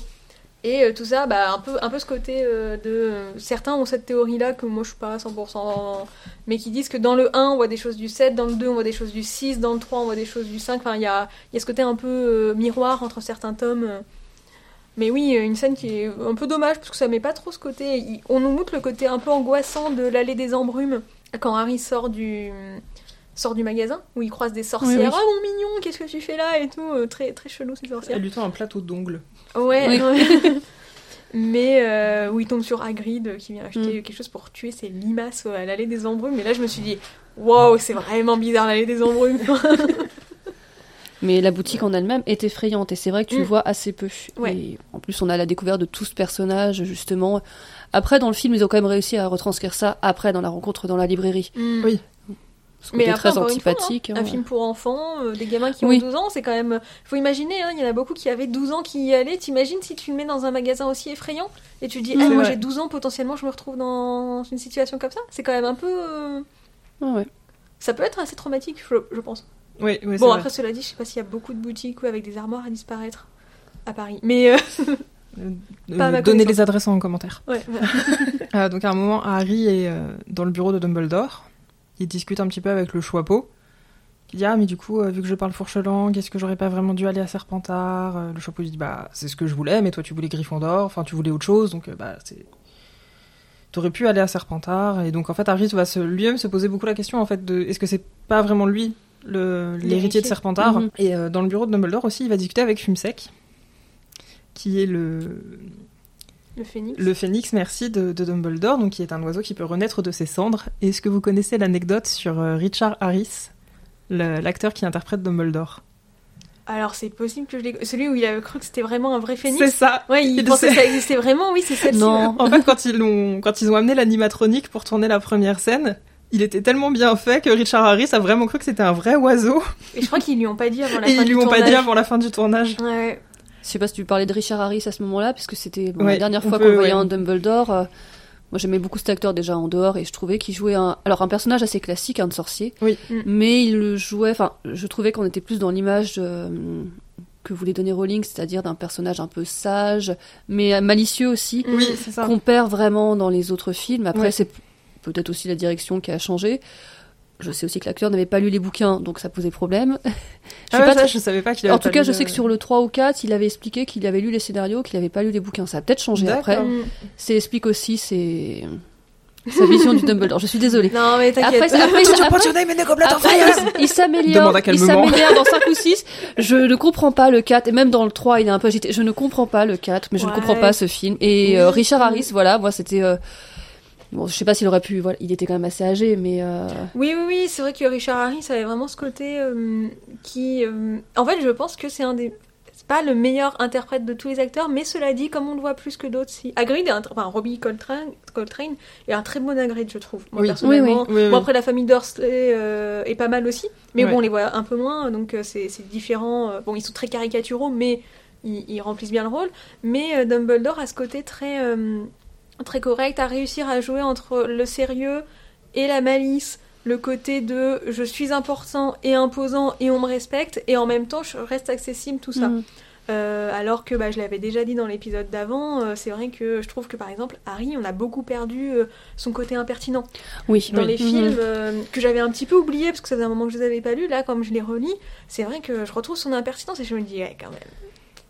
Et euh, tout ça, bah, un, peu, un peu ce côté de... certains ont cette théorie-là, que moi je suis pas à 100%, mais qui disent que dans le 1 on voit des choses du 7, dans le 2 on voit des choses du 6, dans le 3 on voit des choses du 5. Enfin, il y a, y a ce côté un peu miroir entre certains tomes. Mais oui, une scène qui est un peu dommage, parce que ça met pas trop ce côté... On nous montre le côté un peu angoissant de l'allée des embrumes, quand Harry sort du sort du magasin où il croise des sorcières. Oui, oui. Oh mon mignon, qu'est-ce que tu fais là? et tout, euh, très très chelou ces sorcières. elle lui tend un plateau d'ongles. Ouais. Oui. Mais euh, où il tombe sur Hagrid euh, qui vient acheter Mm. quelque chose pour tuer ses limaces à l'allée des embrumes. Mais là, je me suis dit, waouh, c'est vraiment bizarre l'allée des embrumes. Mais la boutique en elle-même est effrayante et c'est vrai que tu le Mm. vois assez peu. Ouais. Et en plus, on a la découverte de tout ce personnage justement. Après, dans le film, ils ont quand même réussi à retranscrire ça après dans la rencontre dans la librairie. Oui. Ce Mais côté après, très antipathique. Un hein. film pour enfants, euh, des gamins qui ont Oui. 12 ans, c'est quand même. Faut imaginer, hein, il y en a beaucoup qui avaient 12 ans qui y allaient. T'imagines si tu le mets dans un magasin aussi effrayant et tu te dis, Mm. ah, C'est moi j'ai 12 ans, potentiellement je me retrouve dans une situation comme ça. C'est quand même un peu. euh, Ah ouais. Ça peut être assez traumatique, je, je pense. Oui, oui, c'est Bon, vrai. après, cela dit, je sais pas s'il y a beaucoup de boutiques ou avec des armoires à disparaître. à Paris. Mais euh, Euh, donnez connaissance. les adresses en commentaire. ouais, ouais. Euh, donc à un moment, Harry est euh, dans le bureau de Dumbledore. Il discute un petit peu avec le Choixpeau. Il dit Ah, mais du coup, euh, vu que je parle fourche langue, est-ce que j'aurais pas vraiment dû aller à Serpentard? Euh, Le Choixpeau lui dit Bah, c'est ce que je voulais, mais toi, tu voulais Gryffondor. Enfin, tu voulais autre chose, donc euh, bah, c'est. T'aurais pu aller à Serpentard. Et donc, en fait, Harry va lui-même se poser beaucoup la question, en fait, de est-ce que c'est pas vraiment lui l'héritier de Serpentard? Mhm. Et euh, dans le bureau de Dumbledore aussi, il va discuter avec Fumsec, qui est le, Le phénix. le phénix, merci, de, de Dumbledore, donc qui est un oiseau qui peut renaître de ses cendres. Est-ce que vous connaissez l'anecdote sur euh, Richard Harris, l'acteur qui interprète Dumbledore? Alors c'est possible que je l'ai. Celui où il avait cru que c'était vraiment un vrai phénix? C'est ça Ouais, il Il pensait que ça existait vraiment, oui, c'est celle-ci. Non. En fait, quand ils, l'ont- quand ils ont amené l'animatronique pour tourner la première scène, il était tellement bien fait que Richard Harris a vraiment cru que c'était un vrai oiseau. Et je crois qu'ils lui ont pas dit avant la Et fin ils du lui ont pas dit avant la fin du tournage. Ouais. Je sais pas si tu parlais de Richard Harris à ce moment-là, puisque c'était bon, Ouais, la dernière fois qu'on le voyait ouais. en Dumbledore. euh, moi, j'aimais beaucoup cet acteur déjà en dehors et je trouvais qu'il jouait un, alors un personnage assez classique, un sorcier. Oui. Mm. Mais il le jouait. Enfin, je trouvais qu'on était plus dans l'image euh, que voulait donner Rowling, c'est-à-dire d'un personnage un peu sage, mais malicieux aussi, Oui, c'est ça. qu'on perd vraiment dans les autres films. Après, Ouais. c'est peut-être aussi la direction qui a changé. Je sais aussi que l'acteur n'avait pas lu les bouquins, donc ça posait problème. Je Ah sais ouais, pas ça, je savais pas qu'il avait en tout pas cas, lu je le- sais que sur le 3 ou 4, il avait expliqué qu'il avait lu les scénarios, qu'il n'avait pas lu les bouquins. Ça a peut-être changé après. Mm. Ça explique aussi ses... sa vision du Dumbledore. Je suis désolée. Non, mais Après, t'inquiète. après, après- name in the goblet après, il, il s'améliore, Demande à il s'améliore dans 5 ou 6. Je ne comprends pas le 4, et même dans le 3, il est un peu agité. Je ne comprends pas le 4, mais je ne comprends pas ce film. Et Oui. euh, Richard Harris, voilà, moi c'était... euh, Bon, je sais pas s'il aurait pu... Voilà, il était quand même assez âgé, mais... euh, Oui, oui, oui, c'est vrai que Richard Harris avait vraiment ce côté euh, qui. euh, En fait, je pense que c'est un des. C'est pas le meilleur interprète de tous les acteurs, mais cela dit, comme on le voit plus que d'autres, si. Hagrid est un. Enfin, Robbie Coltrane, Coltrane est un très bon Hagrid, je trouve. Moi, Oui. personnellement. Oui, Bon, après, la famille Dursley est pas mal aussi, mais bon, on les voit un peu moins, donc c'est différent. Bon, ils sont très caricaturaux, mais ils, ils remplissent bien le rôle. Mais Dumbledore a ce côté très, très correct, à réussir à jouer entre le sérieux et la malice, le côté de je suis important et imposant et on me respecte, et en même temps je reste accessible, tout ça. mm. Euh, alors que bah, je l'avais déjà dit dans l'épisode d'avant, euh, c'est vrai que je trouve que par exemple Harry, on a beaucoup perdu euh, son côté impertinent Oui. dans Oui. les Mhm. films que j'avais un petit peu oublié parce que ça faisait un moment que je les avais pas lus. Là, comme je les relis, c'est vrai que je retrouve son impertinence et je me dis ouais, quand même.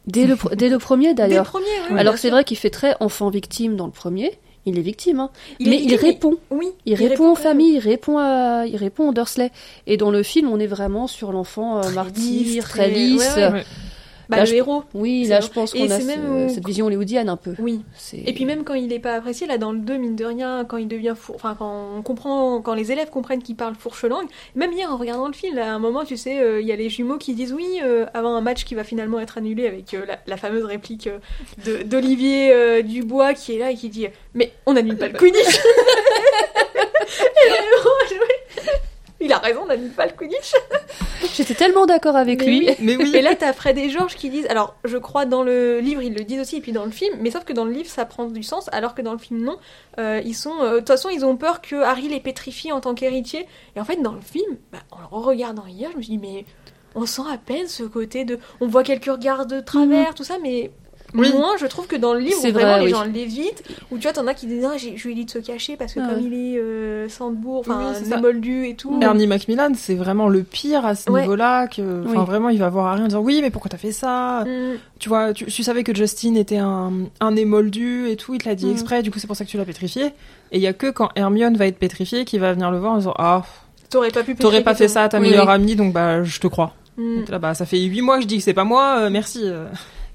Dès le, dès le premier, Dès le d'ailleurs. premier, oui, Alors c'est vrai qu'il fait très enfant victime dans le premier. Il est victime, hein. Il est mais il répond. Oui, Il, répond familles, il répond à, il répond aux Dursley. Et dans le film, on est vraiment sur l'enfant euh, martyr, lisse, très très- lisse. ouais, ouais. Ouais. Bah, Là, le je- héros. Oui, là, je pense qu'on a ce- même cette vision hollywoodienne un peu. Oui. Et puis même quand il est pas apprécié, là dans le 2, mine de rien, quand il devient four... enfin quand on comprend, quand les élèves comprennent qu'il parle fourche langue, même hier en regardant le film, à un moment tu sais, euh, il y a les jumeaux qui disent oui euh, avant un match qui va finalement être annulé avec euh, la, la fameuse réplique d'Olivier Dubois qui est là et qui dit mais on n'annule pas le Quidditch. Et je- il a raison, on n'annule pas le Quidditch. J'étais tellement d'accord avec Mais lui. oui. Mais oui. Et là, t'as Fred et Georges qui disent. Alors, je crois dans le livre, ils le disent aussi, et puis dans le film, mais sauf que dans le livre, ça prend du sens, alors que dans le film, non. Euh, ils sont. euh, De toute façon, ils ont peur que Harry les pétrifie en tant qu'héritier. Et en fait, dans le film, bah, en le regardant hier, je me suis dit, mais on sent à peine ce côté de. On voit quelques regards de travers, tout ça, mais. Oui. Moins, je trouve que dans le livre, C'est où vraiment vrai, les oui. gens l'évitent, ou tu vois, t'en as qui disent, ah, j'ai- je lui ai dit de se cacher parce que Ah comme ouais. il est euh, Sandbourg, enfin, Oui, moldu et tout. Ernie Macmillan, c'est vraiment le pire à ce Ouais. niveau-là. Que, enfin, Oui. vraiment, il va voir Harry en disant oui, mais pourquoi t'as fait ça? Mm. Tu vois, tu, tu savais que Justin était un, un émoldu et tout, il te l'a dit Mm. exprès, du coup c'est pour ça que tu l'as pétrifié. Et il y a que quand Hermione va être pétrifiée qui va venir le voir en disant ah, T'aurais pas pu t'aurais pas fait ça à ta Oui, meilleure amie, donc bah je te crois. Mm. Donc là, bah ça fait huit mois que je dis que c'est pas moi, euh, merci.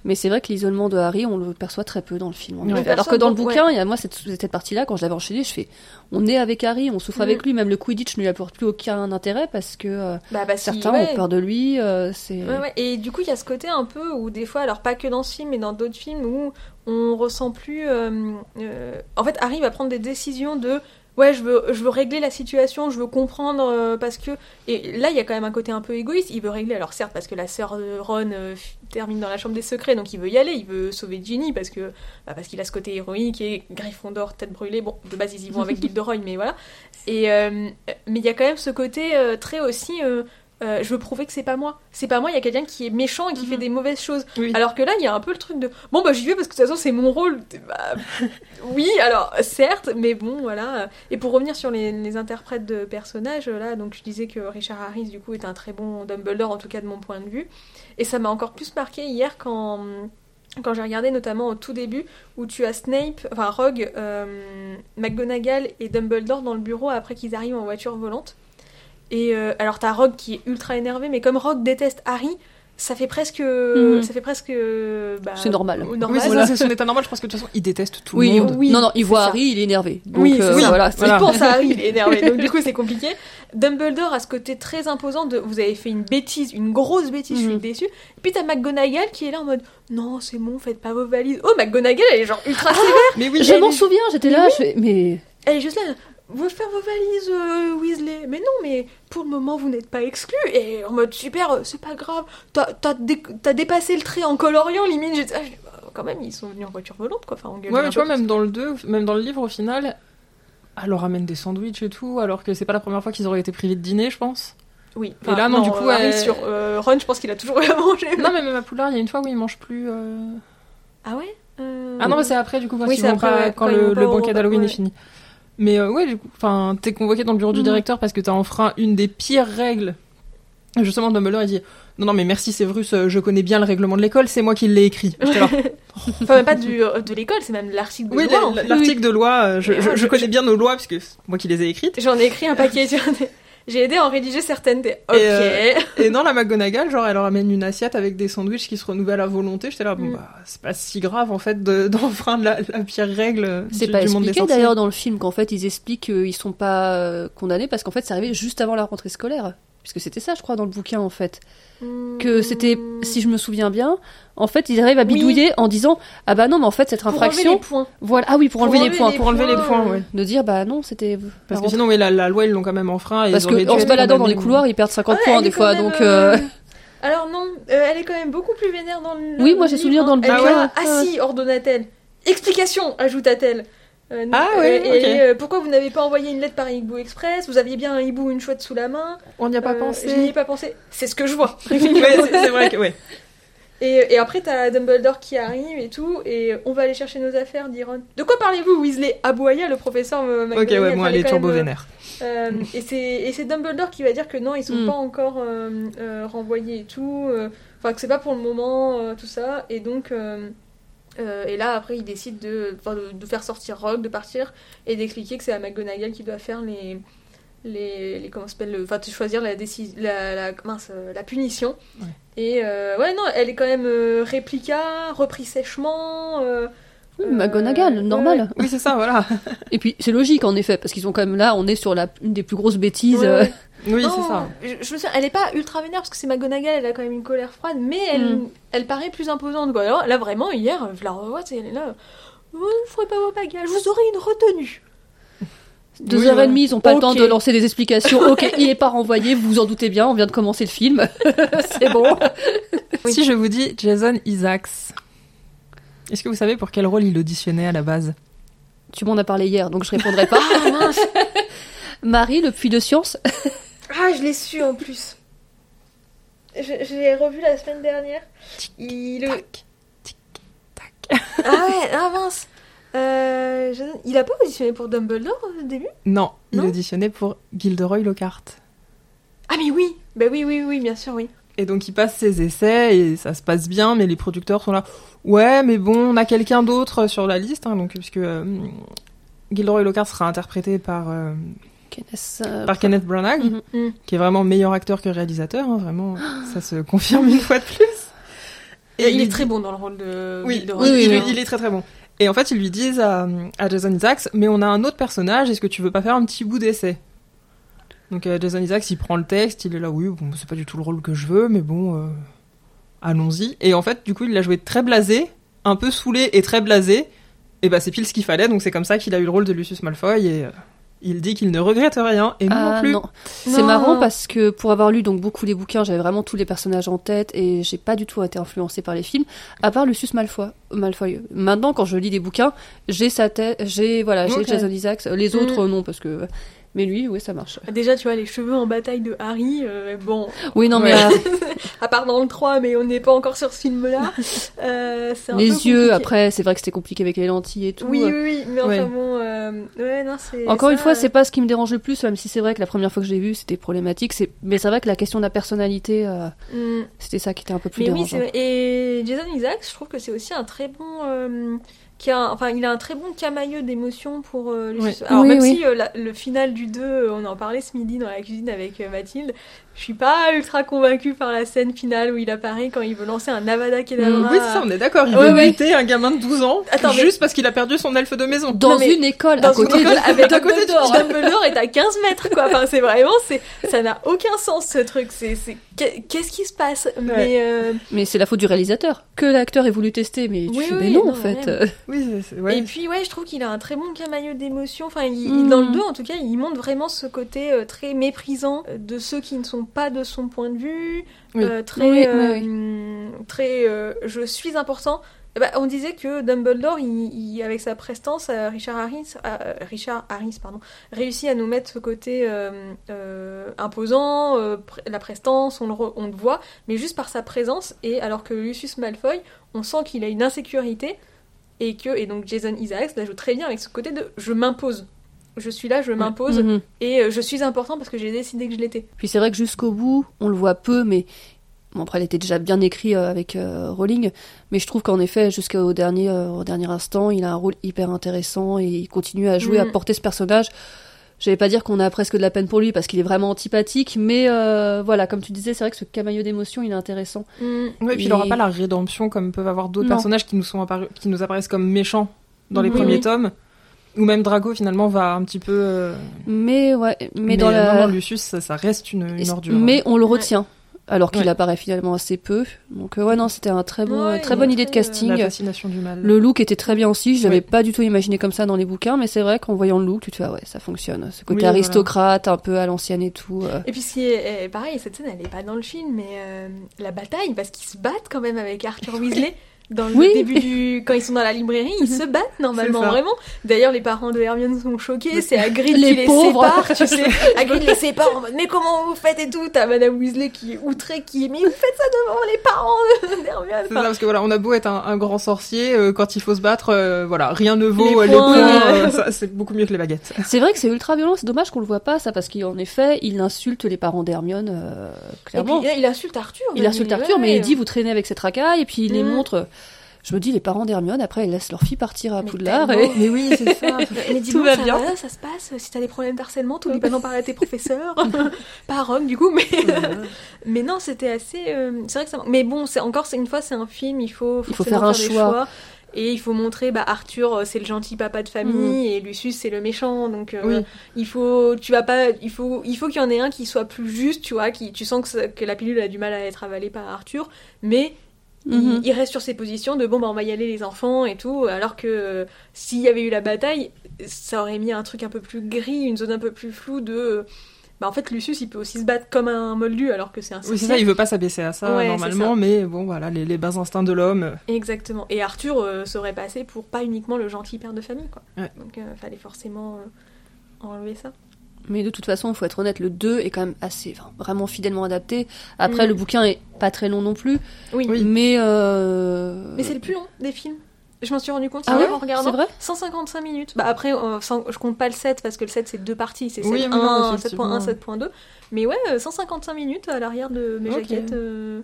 Mais c'est vrai que l'isolement de Harry, on le perçoit très peu dans le film. Alors que dans le bouquin, il y a moi cette, cette partie-là, quand je l'avais enchaîné, je fais, on est avec Harry, on souffre avec lui. Même le Quidditch ne lui apporte plus aucun intérêt parce que euh, Bah, certains ouais. ont peur de lui. euh, c'est Ouais, ouais. Et du coup, il y a ce côté un peu où des fois, alors pas que dans ce film, mais dans d'autres films où on ressent plus. euh, euh, En fait, Harry va prendre des décisions de. Ouais, je veux, je veux régler la situation, je veux comprendre euh, parce que. Et là, il y a quand même un côté un peu égoïste. Il veut régler, alors certes, parce que la sœur de Ron euh, termine dans la chambre des secrets, donc il veut y aller, il veut sauver Ginny parce que bah, parce qu'il a ce côté héroïque et Gryffondor, tête brûlée. Bon, de base, ils y vont avec Gilderoy, mais voilà. Et, euh, mais il y a quand même ce côté euh, très aussi. Euh, je veux prouver que c'est pas moi. C'est pas moi, il y a quelqu'un qui est méchant et qui Mhm. fait des mauvaises choses. Oui. Alors que là, il y a un peu le truc de bon, bah j'y vais parce que de toute façon, c'est mon rôle. Bah, oui, alors certes, mais bon, voilà. Et pour revenir sur les, les interprètes de personnages, là, donc je disais que Richard Harris, du coup, est un très bon Dumbledore, en tout cas de mon point de vue. Et ça m'a encore plus marqué hier quand. Quand j'ai regardé notamment au tout début, où tu as Snape, enfin Rogue, euh, McGonagall et Dumbledore dans le bureau après qu'ils arrivent en voiture volante. Et euh, alors t'as Rogue qui est ultra énervé, mais comme Rogue déteste Harry, ça fait presque, Mhm. ça fait presque, bah, C'est normal. normal. Oui, c'est Voilà. son état normal. Je pense que de toute façon, il déteste tout Oui, le monde. oui, non, non, il voit ça. Harry, il est énervé. Donc, Oui, euh, voilà. Voilà. Il pense à Harry, il est énervé. Donc du coup, c'est compliqué. Dumbledore a ce côté très imposant de vous avez fait une bêtise, une grosse bêtise, je suis Mhm. déçue. Et puis t'as McGonagall qui est là en mode non, c'est bon, faites pas vos valises. Oh, McGonagall, elle est genre ultra sévère. Mais oui, Je m'en est- souviens, j'étais là, je fais, mais Elle est juste là. Vous faire vos valises, euh, Weasley. Mais non, mais pour le moment, vous n'êtes pas exclus. Et en mode super, euh, c'est pas grave. T'as t'as dé- t'as dépassé le trait en coloriant, limite. J'étais- ah, bah, quand même, ils sont venus en voiture volante, quoi. Enfin, on gueule Ouais, mais tu vois, même dans le 2, même dans le livre, au final, elle leur ramène des sandwichs et tout, alors que c'est pas la première fois qu'ils auraient été privés de dîner, je pense. Oui. Et là, non, du coup, euh, elle- sur euh, Ron, je pense qu'il a toujours eu à manger. Non, mais même à Poulard, il y a une fois où ils mangent plus. euh, Ah ouais Ah non, mais c'est après, du coup, quand, Oui, après, pas- ouais, quand le, banquet d'Halloween ouais. est fini. Mais euh, ouais, du coup, enfin, t'es convoqué dans le bureau du Mhm. directeur parce que t'as enfreint une des pires règles. Justement, Dumbledore, il dit Non, non, mais merci Severus, euh, je connais bien le règlement de l'école, c'est moi qui l'ai écrit. Enfin, même pas du, euh, de l'école, c'est même l'article de Oui, loi, fait. l'article de loi, je, connais bien nos lois, puisque c'est moi qui les ai écrites. J'en ai écrit un paquet. sur des- J'ai aidé à en rédiger certaines des. Ok. euh, Et non, la McGonagall, genre, elle leur amène une assiette avec des sandwichs qui se renouvellent à volonté. J'étais là, bon, Mm. bah, c'est pas si grave, en fait, de- d'enfreindre la, la pire règle c'est du, pas du monde des expliqué d'ailleurs dans le film qu'en fait ils expliquent qu'ils sont pas euh, condamnés parce qu'en fait c'est arrivé juste avant la rentrée scolaire. Puisque c'était ça, je crois, dans le bouquin en fait. Que c'était, si je me souviens bien, en fait ils arrivent à Hmm. Oui. bidouiller en disant Ah bah non, mais en fait cette Pour enlever infraction. les points. Voilà, ah oui, pour, Pour enlever les points. Pour enlever les points, ouais. De dire Bah non, c'était. Parce que sinon, oui, la, la loi, ils l'ont quand même enfreint. Et Parce que en se baladant dans les couloirs, ils perdent 50 Ah, points des fois. Donc, euh, euh, Alors non, euh, elle est quand même beaucoup plus vénère dans le. Oui, moi, j'ai souvenir hein. dans le bouquin. Ah si, ordonna-t-elle. Explication, ajouta-t-elle. Euh, Ah euh, ouais, et, euh, pourquoi vous n'avez pas envoyé une lettre par Hibou Express Vous aviez bien un hibou, une chouette sous la main. On n'y a pas pensé. Je n'y ai pas pensé. C'est ce que je vois. Ouais, c'est vrai que, ouais. Et, et après, t'as Dumbledore qui arrive et tout, et on va aller chercher nos affaires, dit Ron. De quoi parlez-vous, Weasley Aboya, le professeur euh, Ok, McGonagall, ouais, moi, est quand turbo même, vénère. Euh, et c'est Dumbledore qui va dire que non, ils sont Mm. pas encore renvoyés et tout. Enfin, que c'est pas pour le moment, tout ça. Et donc. Euh, et là, après, il décide de, enfin, de, de faire sortir Rogue, de partir, et d'expliquer que c'est à McGonagall qui doit faire les. Les, les comment ça s'appelle le- enfin de choisir la décision la, la mince, euh, la punition Ouais. et euh, ouais non elle est quand même euh, réplica repris sèchement euh, oui, euh, McGonagall, ouais. normal. Oui, c'est ça, voilà. Et puis c'est logique en effet, parce qu'ils sont quand même là, on est sur la, une des plus grosses bêtises. Ouais, ouais. Oui, c'est ça. Je, je me souviens, elle est pas ultra vénère parce que c'est McGonagall, elle a quand même une colère froide, mais elle, Mm. elle paraît plus imposante. Quoi. Alors, là, vraiment, hier, je la revois, elle est là. Vous ne ferez pas vos bagages, vous aurez une retenue. Deux Oui, heures et demie, ils ont pas le temps de lancer des explications. ok, il est pas renvoyé, vous vous en doutez bien, on vient de commencer le film. c'est bon. Si je vous dis Jason Isaacs, est-ce que vous savez pour quel rôle il auditionnait à la base? Tu m'en as parlé hier, donc je répondrai pas. Ah mince Marie, le puits de science? Ah, je l'ai su en plus. Je, je l'ai revu la semaine dernière. Il... Tac, tic, tac. Ah ouais, ah mince Euh, je- Il a pas auditionné pour Dumbledore au début? Non, il Non? auditionnait pour Gilderoy Lockhart. Ah mais oui Bah oui, oui, oui, bien sûr, oui. Et donc il passe ses essais et ça se passe bien, mais les producteurs sont là. Ouais, mais bon, on a quelqu'un d'autre sur la liste, hein, donc puisque euh, Gilderoy Lockhart sera interprété par euh, Kenneth, euh, par Kenneth Branagh, Mhm. Mhm. qui est vraiment meilleur acteur que réalisateur, hein, vraiment, ça se confirme une fois de plus. Et il est très bon dans le rôle de Oui, oui, oui, il, oui. il est très très bon. Et en fait, ils lui disent à, à Jason Isaacs, mais on a un autre personnage, est-ce que tu veux pas faire un petit bout d'essai? Donc euh, Jason Isaacs, il prend le texte, il est là, oui, bon, c'est pas du tout le rôle que je veux, mais bon, euh, allons-y. Et en fait, du coup, il l'a joué très blasé, un peu saoulé et très blasé. Et bah, c'est pile ce qu'il fallait, donc c'est comme ça qu'il a eu le rôle de Lucius Malfoy, et euh, il dit qu'il ne regrette rien, et nous Ah, non plus. non. C'est marrant parce que pour avoir lu donc beaucoup les bouquins, j'avais vraiment tous les personnages en tête et j'ai pas du tout été influencée par les films, à part Lucius Malfoy. Malfoy. Maintenant, quand je lis des bouquins, j'ai sa tête, j'ai voilà, j'ai. Jason Isaacs. Les autres, non, parce que. Mais lui, oui, ça marche. Déjà, tu vois, les cheveux en bataille de Harry, euh, bon, Oui, non, mais Ouais. euh, à part dans le 3, mais on n'est pas encore sur ce film-là. Euh, les peu yeux, compliqué. après, c'est vrai que c'était compliqué avec les lentilles et tout. Oui, oui, oui, mais enfin bon, euh, ouais, non, c'est. Encore ça, une fois, euh, c'est pas ce qui me dérange le plus, même si c'est vrai que la première fois que je l'ai vu, c'était problématique. Mais c'est vrai que la question de la personnalité, euh, hmm. c'était ça qui était un peu plus Mais oui, dérangeant. Et Jason Isaacs, je trouve que c'est aussi un très bon. Qui a, enfin, il a un très bon camailleux d'émotions pour euh, les. Alors, Oui, même oui. si euh, la- le final du 2, euh, on en parlait ce midi dans la cuisine avec euh, Mathilde, je suis pas ultra convaincue par la scène finale où il apparaît quand il veut lancer un Avada Kedavra. Oui, c'est ça, on est d'accord. Il Ouais, veut ouais. buter un gamin de 12 ans Attends, mais- juste parce qu'il a perdu son elfe de maison. Dans Non, mais- une école, dans à côté une école de avec à côté de- Dumbledore. Dumbledore est à 15 mètres, quoi. Enfin, c'est vraiment, c'est, ça n'a aucun sens, ce truc. C'est, c'est, qu'est- qu'est-ce qui se passe? Mais, euh, Mais c'est la faute du réalisateur. Que l'acteur ait voulu tester, mais tu Oui, fais, oui, mais non, non, en fait. Oui, c'est- c'est- ouais. Et puis ouais, je trouve qu'il a un très bon camailleux d'émotions. Enfin, il- Mm. dans le 2 en tout cas, il montre vraiment ce côté euh, très méprisant euh, de ceux qui ne sont pas de son point de vue, Oui. euh, très, Oui, oui, euh, hum, très, euh, je suis important. Eh ben, on disait que Dumbledore, il, il- avec sa prestance, Richard Harris, Richard Harris, pardon, réussit à nous mettre ce côté imposant, la prestance, on le, re- on le voit, mais juste par sa présence. Et alors que Lucius Malfoy, on sent qu'il a une insécurité et que et donc Jason Isaacs la joue très bien avec ce côté de je m'impose. Je suis là, je m'impose mhm. et euh, je suis important parce que j'ai décidé que je l'étais. Puis c'est vrai que jusqu'au bout, on le voit peu, mais bon, après, il était déjà bien écrit euh, avec euh, Rowling. Mais je trouve qu'en effet, jusqu'au dernier, euh, au dernier instant, il a un rôle hyper intéressant et il continue à jouer, à Mm. porter ce personnage. Je vais pas dire qu'on a presque de la peine pour lui parce qu'il est vraiment antipathique, mais euh, voilà, comme tu disais, c'est vrai que ce camailleux d'émotion, il est intéressant. Mm. Ouais, et puis il aura pas la rédemption comme peuvent avoir d'autres personnages qui nous sont apparus, qui nous apparaissent comme méchants dans les Oui, premiers tomes. Ou même Drago finalement va un petit peu. euh, Mais ouais, mais, dans euh, la. non, non, Lucius, ça, ça reste une, une ordure. Mais on le Ouais. retient. Alors qu'il Ouais. apparaît finalement assez peu. Donc euh, ouais, non, c'était un très bon, Ouais, très bonne idée de euh, casting. la fascination du mal. Le look était très bien aussi, je l'avais Ouais. pas du tout imaginé comme ça dans les bouquins, mais c'est vrai qu'en voyant le look, tu te fais ah ouais, ça fonctionne. Ce côté Oui, voilà. aristocrate, un peu à l'ancienne et tout. euh. Et puis ce qui est pareil, cette scène elle est pas dans le film, mais euh, la bataille parce qu'ils se battent quand même avec Arthur Weasley. Dans le Oui. début du. Quand ils sont dans la librairie, ils se battent normalement, vraiment. D'ailleurs, les parents de Hermione sont choqués, c'est Hagrid Les qui les sépare, tu sais. Hagrid les sépare en mode, mais comment vous faites? et tout T'as Madame Weasley qui est outrée, qui est, mais vous faites ça devant les parents d'Hermione. Enfin, parce que voilà, on a beau être un, un grand sorcier, euh, quand il faut se battre, euh, voilà, rien ne vaut Les les points, euh. euh, ça, c'est beaucoup mieux que les baguettes. C'est vrai que c'est ultra violent, c'est dommage qu'on le voit pas ça, parce qu'en effet, il insulte les parents d'Hermione, euh, Et clairement. puis, il insulte Arthur. il insulte Arthur, mais il dit vous traînez avec cette racaille, et puis il les Mhm. montre. Je me dis, les parents d'Hermione, après, ils laissent leur fille partir à Mais Poudlard, et... Mais oui, c'est ça. Mais dis Tout va ça bien. va, ça se passe. Si t'as des problèmes d'harcèlement, t'oublies pas d'en parler à tes professeurs. pas à Rome, du coup, mais, mais non, c'était assez. euh, c'est vrai que ça. Mais bon, c'est encore, c'est une fois, c'est un film, il faut, Il faut faire un choix. Et il faut montrer, bah, Arthur, euh, c'est le gentil papa de famille, et Lucius, c'est le méchant. Donc, euh, Oui. il faut, tu vas pas, il faut, il faut qu'il y en ait un qui soit plus juste, tu vois, qui, tu sens que, que la pilule a du mal à être avalée par Arthur, mais il- Mhm. il, reste sur ses positions de bon, bah, on va y aller les enfants et tout, alors que euh, s'il y avait eu la bataille, ça aurait mis un truc un peu plus gris, une zone un peu plus floue de. euh, Bah, en fait, Lucius, il peut aussi se battre comme un moldu alors que c'est un Oui, c'est ça, il veut pas s'abaisser à ça Ouais, normalement, ça. mais bon, voilà, les, les bas instincts de l'homme. euh, Exactement. Et Arthur euh, serait passé pour pas uniquement le gentil père de famille, quoi. Ouais. Donc, il fallait forcément euh, enlever ça. Mais de toute façon, il faut être honnête, le 2 est quand même assez, enfin, vraiment fidèlement adapté. Après, Mm. le bouquin est pas très long non plus, Oui. Mais... Euh... Mais c'est le plus long des films. Je m'en suis rendu compte Ah ouais en regardant. C'est vrai 155 minutes. Bah après, euh, sans- je compte pas le 7 parce que le 7 c'est deux parties, c'est 7.1, Oui, oui, non, 7.1, effectivement. 7.2. Mais ouais, euh, 155 minutes à l'arrière de mes Ok. jaquettes. euh,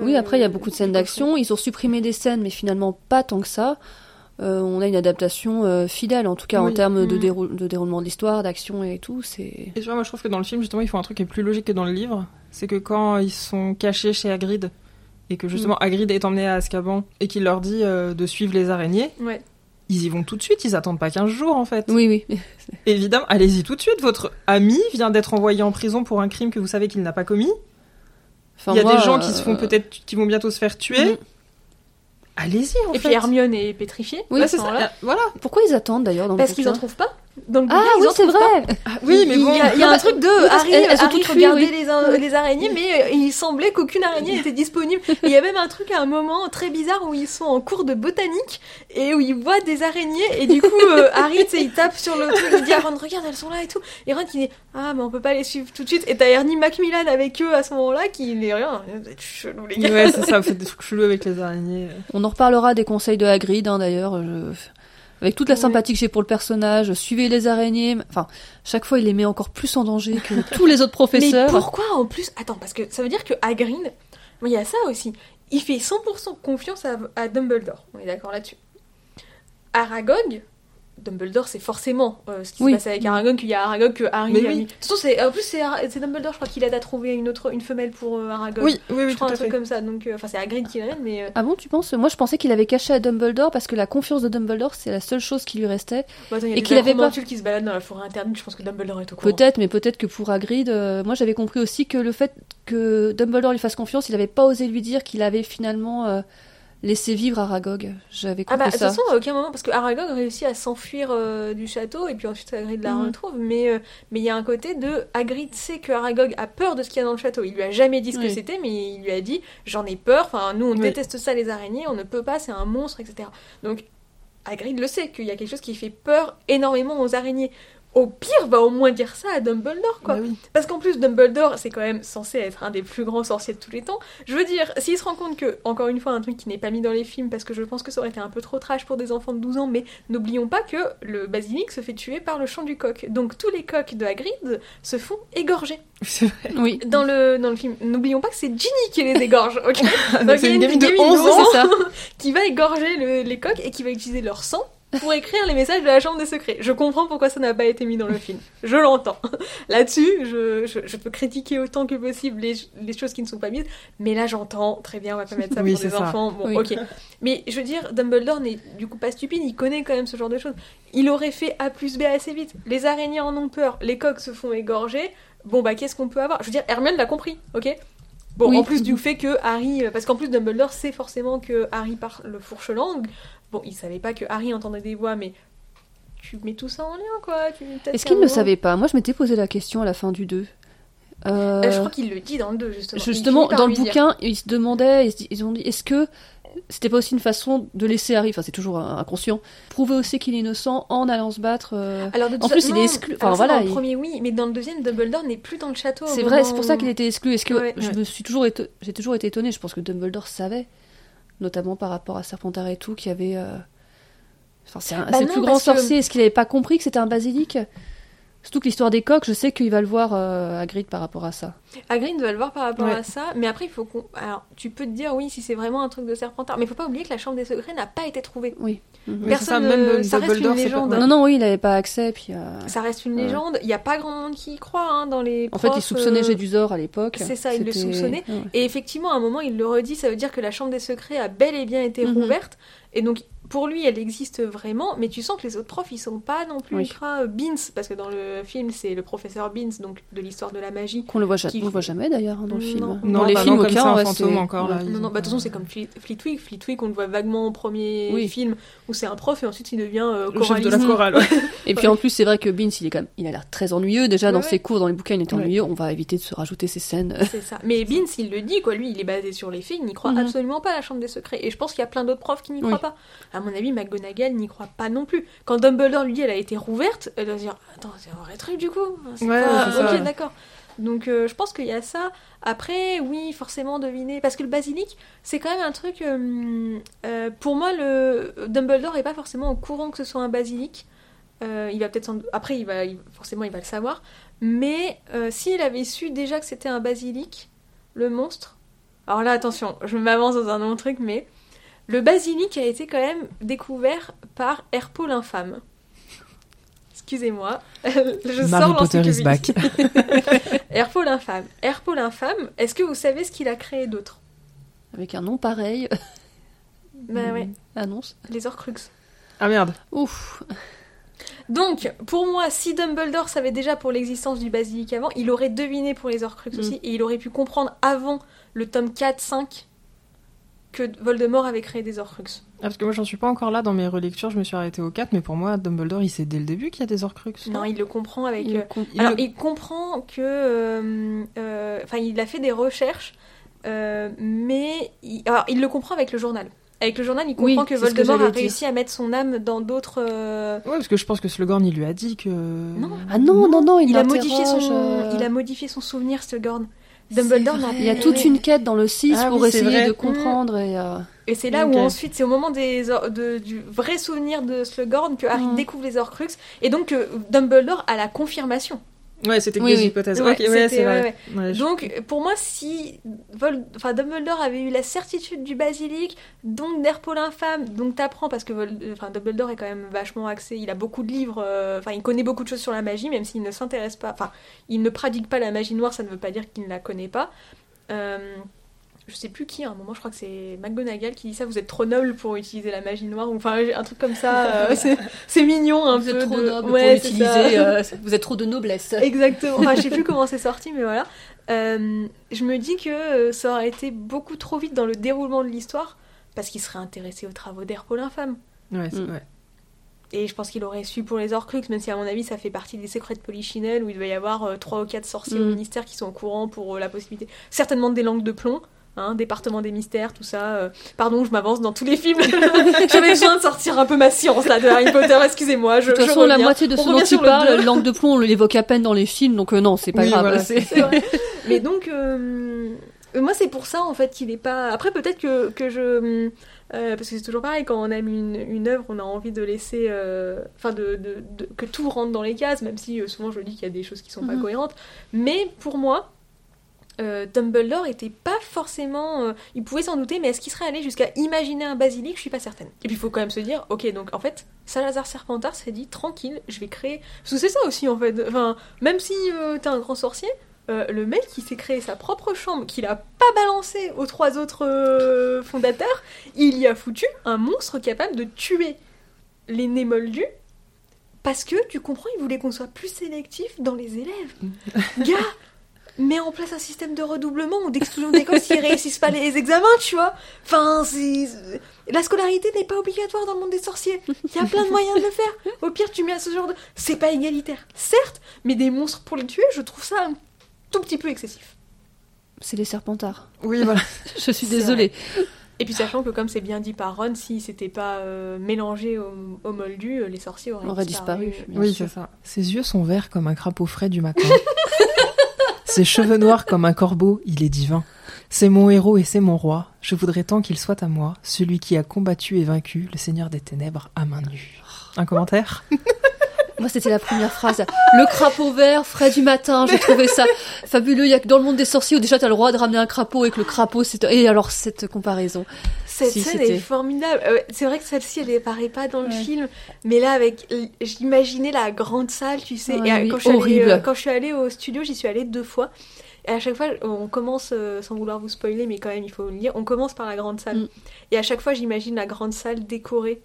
Oui, après, il y a euh, beaucoup de scènes d'action. Ils ont supprimé des scènes, mais finalement pas tant que ça. Euh, on a une adaptation euh, fidèle, en tout cas en termes de, Mm. dérou- de déroulement de l'histoire, d'action et tout. Et tu vois, moi je trouve que dans le film, justement, ils font un truc qui est plus logique que dans le livre. C'est que quand ils sont cachés chez Hagrid, et que justement Hagrid est emmené à Azkaban, et qu'il leur dit euh, de suivre les araignées, Ouais. ils y vont tout de suite, ils attendent pas 15 jours en fait. oui, oui. Évidemment, allez-y tout de suite, votre ami vient d'être envoyé en prison pour un crime que vous savez qu'il n'a pas commis. Enfin, Il y a moi, des gens qui se font peut-être, qui vont bientôt se faire tuer. Mhm. Allez-y en Et fait. puis Hermione est pétrifiée. Oui, c'est ça. Voilà. Pourquoi ils attendent d'ailleurs dans le Parce qu'ils en bouquin trouvent pas. Dans le Ah ils oui, c'est vrai. Ah, oui, mais il bon. y a, il y a un truc de parce Harry, elles sont Harry regardait oui. les, les araignées, mais euh, il semblait qu'aucune araignée était disponible. Et il y a même un truc à un moment très bizarre où ils sont en cours de botanique et où ils voient des araignées et du coup euh, Harry, tu sais, il tape sur le truc, il dit à Ron regarde elles sont là et tout. Et Ron qui dit ah mais on peut pas les suivre tout de suite. Et t'as Ernie Macmillan avec eux à ce moment-là qui n'est rien. Vous êtes chelous les gars. Ouais, c'est ça, vous faites des trucs chelous avec les araignées. On en reparlera des conseils de Hagrid, hein, d'ailleurs. je- Avec toute la sympathie que j'ai pour le personnage, suivez les araignées. Enfin, chaque fois, il les met encore plus en danger que tous les autres professeurs. Mais pourquoi en plus Attends, parce que ça veut dire que Hagrid, il y a ça aussi. Il fait 100% confiance à, à Dumbledore. On est d'accord là-dessus. Aragog, Dumbledore, c'est forcément euh, ce qui Oui. se passe avec Aragog, qu'il y a Aragog que Harry Mais oui. mis. De toute façon, en plus, c'est, Dumbledore, je crois qu'il aide à trouver une autre, une femelle pour euh, Aragog. Oui, oui, je oui, tout crois un à truc fait. comme ça. Donc, euh, enfin, c'est Hagrid qui l'amène, mais. euh, Ah bon, tu penses? Moi, je pensais qu'il avait caché à Dumbledore parce que la confiance de Dumbledore, c'est la seule chose qui lui restait. bon, attends, il y a Et qu'il avait pas- qui se baladent dans la forêt interdite. Je pense que Dumbledore est au courant. Peut-être, mais peut-être que pour Hagrid, moi, j'avais compris aussi que le fait que Dumbledore lui fasse confiance, il n'avait pas osé lui dire qu'il avait finalement laissé vivre Aragog. J'avais Ah compris bah, de toute ça. façon, à aucun moment, parce que Aragog réussit à s'enfuir euh, du château, et puis ensuite Hagrid la Mhm. retrouve, mais euh, mais il y a un côté de Hagrid sait que Aragog a peur de ce qu'il y a dans le château. Il lui a jamais dit ce que c'était, mais il lui a dit j'en ai peur, enfin nous on Oui. déteste ça les araignées, on ne peut pas, c'est un monstre, etc. Donc Hagrid le sait, qu'il y a quelque chose qui fait peur énormément aux araignées. Au pire, va au moins dire ça à Dumbledore, quoi. Bah oui. Parce qu'en plus, Dumbledore, c'est quand même censé être un des plus grands sorciers de tous les temps. Je veux dire, s'il se rend compte que, encore une fois, un truc qui n'est pas mis dans les films, parce que je pense que ça aurait été un peu trop trash pour des enfants de 12 ans, mais n'oublions pas que le basilic se fait tuer par le chant du coq. Donc tous les coqs de Hagrid se font égorger. C'est vrai. Oui. Dans le, dans le film, n'oublions pas que c'est Ginny qui les égorge, ok Donc, C'est il y a une gamine de 11 11 ans. C'est ça. qui va égorger le- les coqs et qui va utiliser leur sang pour écrire les messages de la chambre des secrets. Je comprends pourquoi ça n'a pas été mis dans le film. Je l'entends. Là-dessus, je, je, je peux critiquer autant que possible les, les choses qui ne sont pas mises, mais là j'entends très bien, on va pas mettre ça Oui, pour c'est des ça. enfants. Bon, Oui. ok. Mais je veux dire, Dumbledore n'est du coup pas stupide, il connaît quand même ce genre de choses. Il aurait fait A plus B assez vite. Les araignées en ont peur, les coqs se font égorger. Bon bah qu'est-ce qu'on peut avoir? Je veux dire, Hermione l'a compris, ok? Bon, Oui. en plus du fait que Harry, parce qu'en plus Dumbledore sait forcément que Harry parle fourche-langue. Bon, il savait pas que Harry entendait des voix, mais tu mets tout ça en lien, quoi. Est-ce qu'il ne le savait pas? Moi, je m'étais posé la question à la fin du 2. Euh, Euh, je crois qu'il le dit dans le 2, justement. Justement, dans le dire. bouquin, ils se demandaient, ils, se- ils ont dit, est-ce que c'était pas aussi une façon de laisser Harry, enfin c'est toujours inconscient, prouver aussi qu'il est innocent en allant se battre euh, Alors, de En plus, fa- il est exclu- enfin, ça, voilà, Dans le il- premier, oui, mais dans le deuxième, Dumbledore n'est plus dans le château. au C'est vrai, c'est pour ça qu'il était exclu. Est-ce que Ouais, je ouais. me suis toujours éto- j'ai toujours été étonnée. Je pense que Dumbledore savait, notamment par rapport à Serpentard et tout, qu'il y avait. euh, Enfin, c'est Bah le plus grand sorcier. Est-ce qu'il avait pas compris que c'était un basilic? Surtout que l'histoire des coqs, je sais qu'il va le voir euh, Hagrid par rapport à ça. Hagrid va le voir par rapport Ouais. à ça, mais après il faut qu'on. Alors, tu peux te dire oui si c'est vraiment un truc de Serpentard, mais il faut pas oublier que la chambre des secrets n'a pas été trouvée. Oui. C'est ça, Personne, même euh, ça reste une pas- légende. Non, non, oui, il avait pas accès. Puis, euh, Ça reste une légende. Il n'y a pas grand monde qui y croit hein, dans les. en fait, il soupçonnait euh, Gédusor à l'époque. c'est ça, il le soupçonnait. Ouais. Et effectivement, à un moment, il le redit, ça veut dire que la chambre des secrets a bel et bien été Mhm. rouverte. Et donc, pour lui, elle existe vraiment, mais tu sens que les autres profs, ils sont pas non plus Oui. ultra euh, Beans, parce que dans le film, c'est le professeur Beans, donc de l'histoire de la magie. Qu'on le voit, ja- Qui- on le voit jamais d'ailleurs hein, dans le Non. film. Non, dans les bah films, non, comme aucun. ça, un ouais, fantôme c'est- encore, là. Non, non, bah, de toute façon, c'est comme Fleet- Fleetwig. Fleetwig, on le voit vaguement au premier Oui. film, où c'est un prof, et ensuite il devient euh, Le chef de la chorale. ouais. Et puis en plus, c'est vrai que Beans, il est quand même, il a l'air très ennuyeux. Déjà dans Ouais, ses cours, dans les bouquins, il était Ouais. ennuyeux. On va éviter de se rajouter ces scènes. C'est ça. Mais Beans, il le dit, quoi. Lui, il est basé sur les faits, il n'y croit Mhm. absolument pas à la chambre des secrets. Et je pense qu'il y a plein d'autres profs qui n'y croient pas. À mon avis, McGonagall n'y croit pas non plus. Quand Dumbledore lui dit elle a été rouverte, elle va se dire Attends, c'est un vrai truc du coup C'est Ouais, pas-. Ok, d'accord. Donc euh, je pense qu'il y a ça. Après, oui, forcément deviner. Parce que le basilic, c'est quand même un truc. euh, euh, pour moi, le Dumbledore est pas forcément au courant que ce soit un basilic. Il va peut-être après il va il- forcément il va le savoir mais s'il avait su déjà que c'était un basilic le monstre alors là attention je m'avance dans un autre truc mais le basilic a été quand même découvert par Herpo l'infâme excusez-moi je Harry sors Potter is l'encyclopédie. back. Herpo l'infâme Herpo l'infâme est-ce que vous savez ce qu'il a créé d'autre? Avec un nom pareil, bah ouais annonce. les Horcruxes Ah merde. Ouf. Donc, pour moi, si Dumbledore savait déjà pour l'existence du basilic avant, il aurait deviné pour les Horcruxes Mm. aussi, et il aurait pu comprendre avant le tome 4, 5, que Voldemort avait créé des Horcruxes. Ah, parce que moi, j'en suis pas encore là dans mes relectures, je me suis arrêtée au 4, mais pour moi, Dumbledore, il sait dès le début qu'il y a des Horcruxes. Non, il le comprend avec. Il euh, com- Alors, il- il comprend que. euh, euh, Enfin, il a fait des recherches, euh, mais. Il, alors, il le comprend avec le journal. Avec le journal, il Oui, comprend que Voldemort a réussi à mettre son âme dans d'autres. euh, Ouais, parce que je pense que Slughorn, il lui a dit que. Non. Ah non, non, non, il, Il a, modifié son, euh, il a modifié son souvenir, Slughorn. Dumbledore Il y a toute une quête dans le 6 Ah pour oui, essayer de comprendre et. euh, Et c'est là où ensuite, c'est au moment des, or- de- du vrai souvenir de Slughorn que Harry Mm. découvre les Horcruxes et donc que Dumbledore a la confirmation. Ouais, c'était Oui, des oui. hypothèses. Ouais, ok, ouais, c'était- c'est vrai. je- Donc, pour moi, si Vol- enfin, Dumbledore avait eu la certitude du basilic, donc d'Herpole infâme, donc t'apprends parce que Vol- enfin, Dumbledore est quand même vachement axé, il a beaucoup de livres, euh, enfin, il connaît beaucoup de choses sur la magie, même s'il ne s'intéresse pas, enfin, il ne pratique pas la magie noire, ça ne veut pas dire qu'il ne la connaît pas. Euh, je sais plus qui, à un moment, je crois que c'est McGonagall qui dit ça, vous êtes trop noble pour utiliser la magie noire, ou enfin, un truc comme ça, euh, c'est- mignon un Vous peu. êtes trop de- noble Ouais, pour ça. euh, vous êtes trop de noblesse. Exactement. Enfin, je sais plus comment c'est sorti, mais voilà. Euh, je me dis que ça aurait été beaucoup trop vite dans le déroulement de l'histoire, parce qu'il serait intéressé aux travaux d'Herpole infâme. Ouais, c'est- Mm. Et je pense qu'il aurait su pour les Horcruxes, même si à mon avis ça fait partie des secrets de Polichinelle, où il doit y avoir euh, trois ou quatre sorciers au Mm. ministère qui sont au courant pour euh, la possibilité. Certainement des langues de plomb. Hein, département des mystères, tout ça. euh, Pardon, je m'avance dans tous les films. J'avais besoin de sortir un peu ma science là de Harry Potter. Excusez-moi. Je, De toute je façon, la moitié de ce dont tu parles, langue de plomb, on l'évoque à peine dans les films, donc euh, non, c'est pas Oui, grave. voilà, vrai. Mais donc, euh, euh, moi, c'est pour ça, en fait, qu'il est pas. Après, peut-être que, que je. euh, parce que c'est toujours pareil, quand on aime une, une œuvre, on a envie de laisser. euh, Enfin, de, de- de- que tout rentre dans les cases, même si euh, souvent je dis qu'il y a des choses qui sont pas Mhm. cohérentes. Mais pour moi. Euh, Dumbledore était pas forcément. euh, il pouvait s'en douter, mais est-ce qu'il serait allé jusqu'à imaginer un basilic? Je suis pas certaine. Et puis il faut quand même se dire, ok, donc en fait, Salazar Serpentard s'est dit tranquille, je vais créer. Parce que c'est ça aussi en fait. Enfin, même si euh, t'es un grand sorcier, euh, le mec qui s'est créé sa propre chambre, qu'il a pas balancé aux trois autres euh, fondateurs, il y a foutu un monstre capable de tuer les nés moldus. Parce que, tu comprends, il voulait qu'on soit plus sélectif dans les élèves. Gars, mets en place un système de redoublement ou d'exclusion d'école s'ils réussissent pas les examens, tu vois. Enfin, c'est... La scolarité n'est pas obligatoire dans le monde des sorciers. Il y a plein de moyens de le faire. Au pire, tu mets à ce genre de... C'est pas égalitaire, certes, mais des monstres pour les tuer, je trouve ça un tout petit peu excessif. C'est les serpentards. Oui, voilà. Je suis désolée. Et puis sachant que comme c'est bien dit par Ron, si c'était pas euh, mélangé au, au moldu, euh, les sorciers auraient, disparu. bien Oui, c'est ça. Ses yeux sont verts comme un crapaud frais du matin. Ses cheveux noirs comme un corbeau, il est divin. C'est mon héros et c'est mon roi. Je voudrais tant qu'il soit à moi, celui qui a combattu et vaincu le Seigneur des Ténèbres à main nue. Un commentaire? Moi, c'était la première phrase. Le crapaud vert, frais du matin, j'ai trouvé ça fabuleux. Il y a que dans le monde des sorciers où déjà t'as le droit de ramener un crapaud et que le crapaud, c'est... Et alors, cette comparaison. Cette Si, scène est formidable. Euh, c'est vrai que celle-ci, elle apparaît pas dans le Ouais. film, mais là, avec, j'imaginais la grande salle, tu sais. Ouais, et euh, quand, je suis allée, horrible. euh, quand je suis allée au studio, j'y suis allée deux fois. Et à chaque fois, on commence, sans vouloir vous spoiler, mais quand même, il faut le dire, on commence par la grande salle. Mm. Et à chaque fois, j'imagine la grande salle décorée,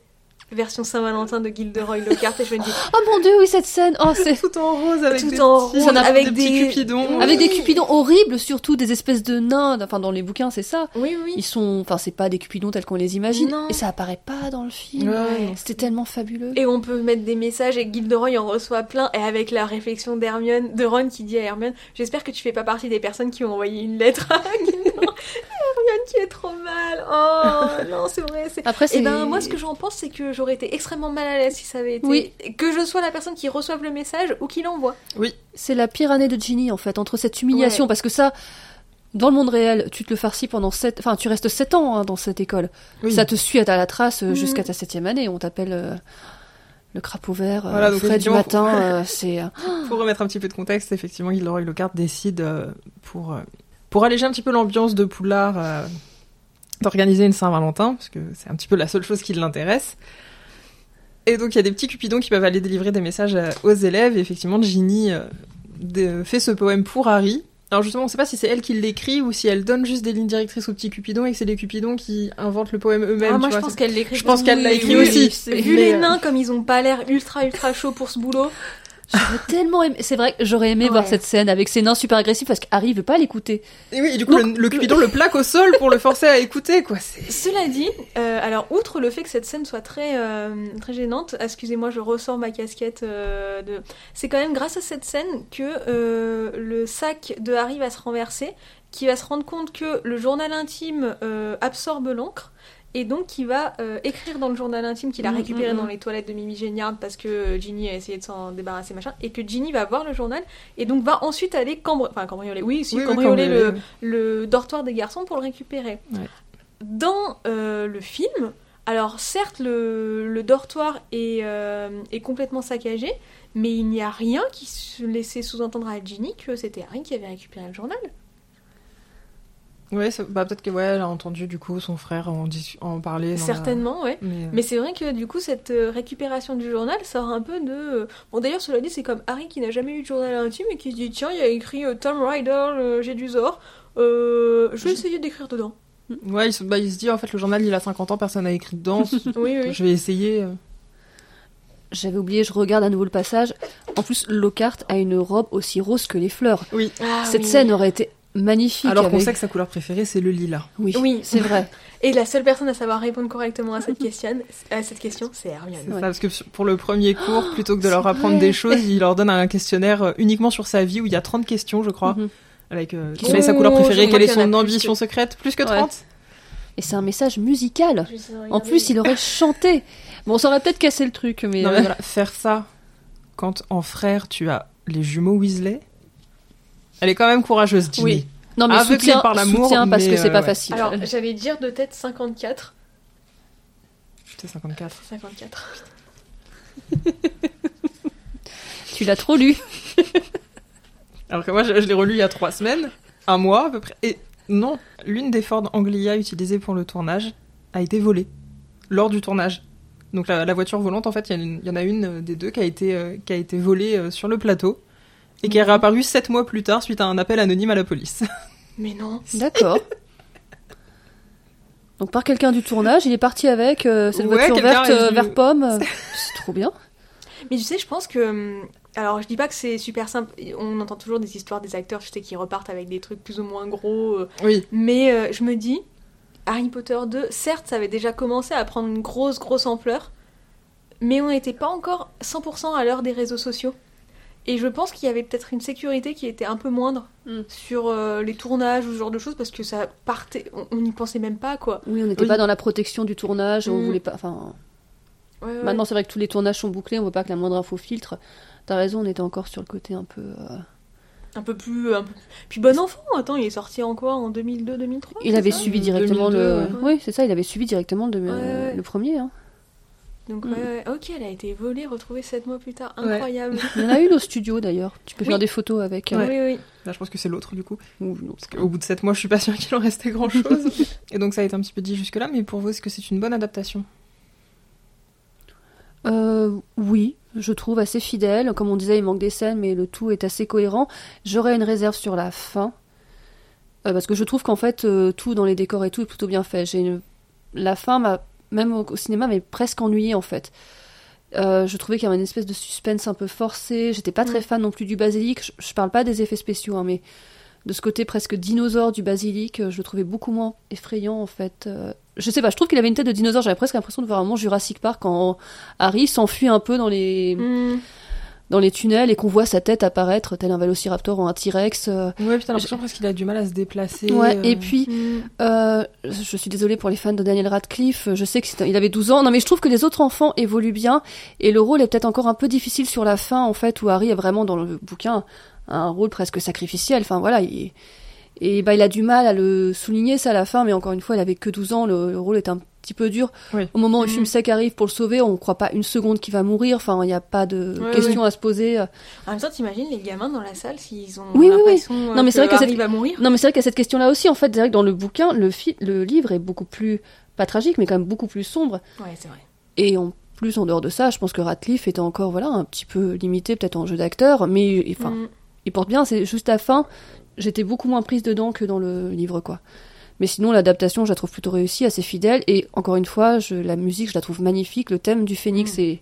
version Saint-Valentin de Gilderoy Lockhart, et je me dis, Oh mon dieu, oui, cette scène. Oh, c'est... Tout en rose avec Tout des en petits, rose, avec des- cupidons. Avec des cupidons horribles, surtout des espèces de nains. Enfin, dans les bouquins, c'est ça. oui, oui. Ils sont... Enfin, c'est pas des cupidons tels qu'on les imagine. Non. Et ça apparaît pas dans le film. Ouais. C'était tellement fabuleux. Et on peut mettre des messages et Gilderoy en reçoit plein et avec la réflexion d'Hermione, de Ron qui dit à Hermione J'espère que tu fais pas partie des personnes qui ont envoyé une lettre à Gilderoy. Hermione qui est trop mal. Oh non, c'est vrai. c'est- Après, c'est... Et ben moi ce que j'en pense c'est que j'aurais été extrêmement mal à l'aise si ça avait été Oui. que je sois la personne qui reçoive le message ou qui l'envoie. C'est la pire année de Ginny en fait, entre cette humiliation, parce que ça, dans le monde réel, tu te le farcis pendant 7... Enfin, tu restes 7 ans hein, dans cette école. Oui. Ça te suit à la trace euh, Mhm. jusqu'à ta septième année. On t'appelle euh, le crapaud vert, euh, Voilà, donc frais du matin. euh, c'est... Pour remettre un petit peu de contexte, effectivement, Gilderoy Lockhart décide euh, pour, euh, pour alléger un petit peu l'ambiance de Poudlard euh, d'organiser une Saint-Valentin, parce que c'est un petit peu la seule chose qui l'intéresse. Et donc il y a des petits cupidons qui peuvent aller délivrer des messages euh, aux élèves, et effectivement Ginny euh, fait ce poème pour Harry. Alors justement, on sait pas si c'est elle qui l'écrit ou si elle donne juste des lignes directrices aux petits cupidons et que c'est les cupidons qui inventent le poème eux-mêmes. Ah, moi tu je vois, pense c'est- qu'elle l'écrit. je pense qu'elle l'a écrit oui, aussi. Vu Mais, les nains comme ils ont pas l'air ultra ultra chauds pour ce boulot. J'aurais tellement aimé. C'est vrai que j'aurais aimé voir cette scène avec ses nains super agressifs parce qu'Harry veut pas l'écouter. Et oui, et du coup, Donc, le, le Cupidon le plaque au sol pour le forcer à écouter, quoi. Cela dit, euh, alors outre le fait que cette scène soit très euh, très gênante, excusez-moi, je ressors ma casquette euh, de. C'est quand même grâce à cette scène que euh, le sac de Harry va se renverser, qui va se rendre compte que le journal intime euh, absorbe l'encre. Et donc, qui va euh, écrire dans le journal intime qu'il a Mm, récupéré mm, dans mm. les toilettes de Mimi Géniard parce que euh, Ginny a essayé de s'en débarrasser, machin. Et que Ginny va voir le journal et donc va ensuite aller cambr... enfin, cambrioler. Oui, si, Oui, oui, cambrioler le, dortoir des garçons pour le récupérer. Ouais. Dans euh, le film, alors certes le, le dortoir est, euh, est complètement saccagé, mais il n'y a rien qui se laissait sous-entendre à Ginny que c'était Harry qui avait récupéré le journal. Ouais, bah, peut-être que, ouais, elle a entendu, du coup, son frère en, en parler. dans la- Certainement, ouais. Mais, euh, Mais c'est vrai que du coup, cette euh, récupération du journal sort un peu de. euh, Bon, d'ailleurs, cela dit, c'est comme Harry qui n'a jamais eu de journal intime et qui se dit Tiens, il y a écrit euh, Tom Rider, jet du Zor, euh, je vais essayer d'écrire dedans. Ouais, il se, bah, il se dit, en fait, le journal, il a 50 ans, personne n'a écrit dedans. Oui, oui. Je vais essayer. J'avais oublié, je regarde à nouveau le passage. En plus, Lockhart a une robe aussi rose que les fleurs. Oui. Ah, Cette oui. scène aurait été magnifique. Alors qu'on avec- sait que sa couleur préférée, c'est le lilas. Oui, Oui. c'est vrai. Et la seule personne à savoir répondre correctement à cette question, à cette question c'est Hermione. C'est Ouais. ça, parce que pour le premier cours, plutôt que de leur apprendre vrai. des choses, il leur donne un questionnaire euh, uniquement sur sa vie où il y a 30 questions, je crois, Mhm. avec euh, Qui quelle est sa couleur Oh, préférée, quelle est son ambition que- secrète, plus que Ouais. 30. Et c'est un message musical. En plus, il aurait chanté. Bon, ça aurait peut-être cassé le truc, mais. Non, euh, mais voilà, faire ça quand en frère tu as les jumeaux Weasley, elle est quand même courageuse, Ginny. Oui. Non, mais Aveuglée soutien, par l'amour, soutien parce mais, que c'est euh, pas ouais. facile. Alors, j'allais dire de tête 54. C'est 54. 54. tu l'as trop lu. Alors que moi, je, je l'ai relu il y a trois semaines, un mois à peu près. Et non, l'une des Ford Anglia utilisées pour le tournage a été volée lors du tournage. Donc la, la voiture volante, en fait, y, il y en a une euh, des deux qui a été, euh, qui a été volée euh, sur le plateau et qui est réapparue sept mois plus tard suite à un appel anonyme à la police. Mais non. D'accord. Donc par quelqu'un du tournage, il est parti avec euh, cette Ouais, voiture verte euh, vert pomme. C'est trop bien. Mais tu sais, je pense que. hum, Alors, je dis pas que c'est super simple. On entend toujours des histoires des acteurs, tu sais, qui repartent avec des trucs plus ou moins gros. euh, Oui. Mais euh, je me dis, Harry Potter 2, certes, ça avait déjà commencé à prendre une grosse, grosse ampleur. Mais on n'était pas encore 100% à l'heure des réseaux sociaux. Et je pense qu'il y avait peut-être une sécurité qui était un peu moindre Mm. sur euh, les tournages ou ce genre de choses parce que ça partait. On on n'y pensait même pas, quoi. Oui, on n'était pas dans la protection du tournage, on Mm. voulait pas. Enfin, Ouais, ouais. maintenant c'est vrai que tous les tournages sont bouclés, on veut pas que la moindre info filtre. T'as raison, on était encore sur le côté un peu. euh, Un peu plus. Un peu... Puis bon enfant, attends, il est sorti en quoi En 2002-2003 Il avait ça suivi directement 2002, le. ouais. Oui, c'est ça, il avait suivi directement le, Ouais, ouais. le premier. hein. Donc, Mm. ouais, ouais, ok, elle a été volée, retrouvée 7 mois plus tard. Ouais. Incroyable. Il y en a une au studio d'ailleurs. Tu peux Oui. faire des photos avec. euh, Oui, oui. Là, je pense que c'est l'autre du coup. ou non. Parce qu'au bout de 7 mois, je suis pas sûre qu'il en restait grand chose. et donc, ça a été un petit peu dit jusque-là, mais pour vous, est-ce que c'est une bonne adaptation? Euh, oui, je trouve assez fidèle. Comme on disait, il manque des scènes, mais le tout est assez cohérent. J'aurais une réserve sur la fin. Euh, parce que je trouve qu'en fait, euh, tout dans les décors et tout est plutôt bien fait. J'ai une- La fin, m'a, même au, au cinéma, m'a presque ennuyée en fait. Euh, je trouvais qu'il y avait une espèce de suspense un peu forcé. J'étais pas très Mm. fan non plus du basilic. Je, je parle pas des effets spéciaux, hein, mais de ce côté presque dinosaure du basilic, euh, je le trouvais beaucoup moins effrayant en fait. Euh, je sais pas, je trouve qu'il avait une tête de dinosaure. J'avais presque l'impression de voir un monstre Jurassic Park quand Harry s'enfuit un peu dans les Mm. Dans les tunnels et qu'on voit sa tête apparaître tel un vélociraptor ou un T-Rex. euh. Ouais, putain, l'impression presque qu'il a du mal à se déplacer. Ouais, euh. et puis Mm. euh, je suis désolée pour les fans de Daniel Radcliffe, je sais qu'il avait 12 ans. Non mais je trouve que les autres enfants évoluent bien et le rôle est peut-être encore un peu difficile sur la fin en fait où Harry est vraiment dans le bouquin un rôle presque sacrificiel. Enfin voilà, il... et bah il a du mal à le souligner ça à la fin mais encore une fois, il avait que 12 ans, le, le rôle est un petit peu dur. Oui. Au moment où le film sec arrive pour le sauver, on ne croit pas une seconde qu'il va mourir, enfin il n'y a pas de Ouais, question à se poser. En même temps, t'imagines les gamins dans la salle s'ils ont Oui, oui, oui. l'impression Non, mais c'est vrai que cette- Harry va mourir. Non, mais c'est vrai qu'à cette question-là aussi, en fait, c'est vrai que dans le bouquin, le, fi- le livre est beaucoup plus, pas tragique, mais quand même beaucoup plus sombre. Ouais, c'est vrai. Et en plus, en dehors de ça, je pense que Radcliffe était encore, voilà, un petit peu limité, peut-être en jeu d'acteur, mais enfin, Mm. il porte bien. C'est juste la fin, j'étais beaucoup moins prise dedans que dans le livre, quoi. Mais sinon, l'adaptation, je la trouve plutôt réussie, assez fidèle. Et encore une fois, je, la musique, je la trouve magnifique. Le thème du phénix Mm. est,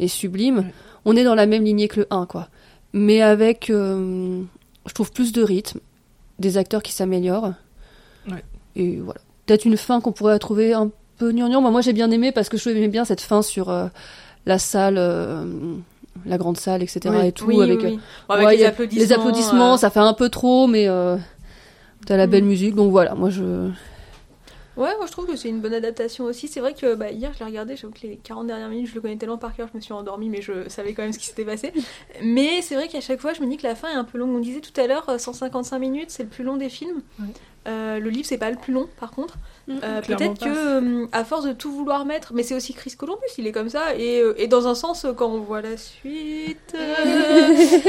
est sublime. On est dans la même lignée que le 1, quoi. Mais avec, euh, je trouve, plus de rythme, des acteurs qui s'améliorent. Ouais. Et voilà. Peut-être une fin qu'on pourrait trouver un peu gnangnan. Moi, moi j'ai bien aimé parce que je aimais bien cette fin sur euh, la salle, euh, la grande salle, etc. Oui. et tout. Oui, avec oui, euh. Bon, avec ouais, les applaudissements. les applaudissements, euh, ça fait un peu trop, mais euh, t'as la Mm. belle musique. Donc voilà, moi je. Ouais, moi je trouve que c'est une bonne adaptation aussi. C'est vrai que bah, hier je l'ai regardé, j'avoue que les 40 dernières minutes je le connais tellement par cœur, je me suis endormie, mais je savais quand même ce qui s'était passé. Mais c'est vrai qu'à chaque fois je me dis que la fin est un peu longue. On disait tout à l'heure, euh, 155 minutes, c'est le plus long des films. Ouais. Euh, le livre c'est pas le plus long par contre. Euh, Clairement Peut-être que euh, à force de tout vouloir mettre, mais c'est aussi Chris Columbus, il est comme ça. Et, euh, et dans un sens, euh, quand on voit la suite, euh,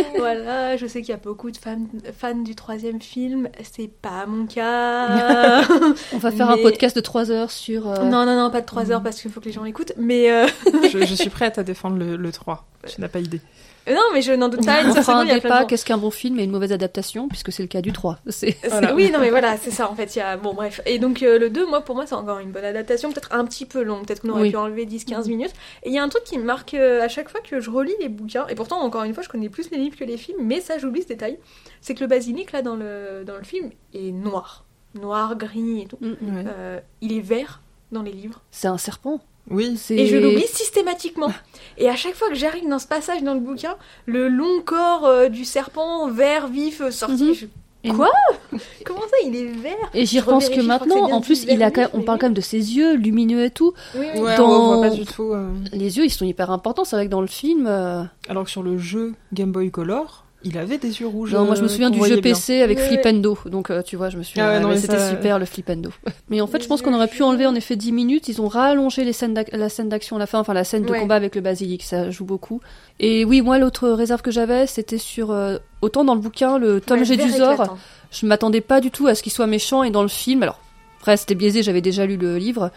voilà, je sais qu'il y a beaucoup de fans, fans du troisième film, c'est pas mon cas. On va faire un podcast de 3 heures sur. euh, Non, non, non, pas de 3 heures parce qu'il faut que les gens l'écoutent. Mais euh, je, je suis prête à défendre le, le 3. Tu n'as pas idée. non, mais je n'en doute pas. On fera un débat, qu'est-ce qu'un bon film et une mauvaise adaptation, puisque c'est le cas du 3. C'est... C'est- Voilà. Oui, non, mais voilà, c'est ça en fait. Il y a... Bon, bref. Et donc, euh, le 2, moi, pour moi, c'est encore une bonne adaptation. Peut-être un petit peu long. Peut-être qu'on aurait Oui. pu enlever 10-15 minutes. Et il y a un truc qui me marque euh, à chaque fois que je relis les bouquins. Et pourtant, encore une fois, je connais plus les livres que les films. Mais ça, j'oublie ce détail. C'est que le basilic, là, dans le, dans le film, est noir. Noir, gris et tout. Mm. Euh, il est vert dans les livres. C'est un serpent. Oui, C'est... Et je l'oublie systématiquement. Et à chaque fois que j'arrive dans ce passage dans le bouquin, le long corps euh, du serpent vert vif euh, sorti, Mhm. je- Et- Quoi Comment ça, il est vert Et j'y repense que maintenant, en plus, il a quand même- on parle quand même de ses yeux lumineux et tout. Oui, oui. Ouais, Dans- on voit pas du tout. euh, Les yeux, ils sont hyper importants. C'est vrai que dans le film. euh, Alors que sur le jeu Game Boy Color, il avait des yeux rouges. Non, moi je me euh, souviens du jeu bien. PC avec Ouais, Flipendo. Donc euh, tu vois, je me suis. Ah ouais, non, mais mais c'était ça- super le Flipendo. Mais en fait, Les je pense qu'on aurait pu enlever en effet 10 minutes. Ils ont rallongé les scènes d'ac- la scène d'action à la fin, enfin la scène de Ouais. combat avec le basilic, ça joue beaucoup. Et oui, moi l'autre réserve que j'avais, c'était sur. euh, autant dans le bouquin, le Tom Ouais, éclatant. je m'attendais pas du tout à ce qu'il soit méchant et dans le film, alors après c'était biaisé, j'avais déjà lu le livre.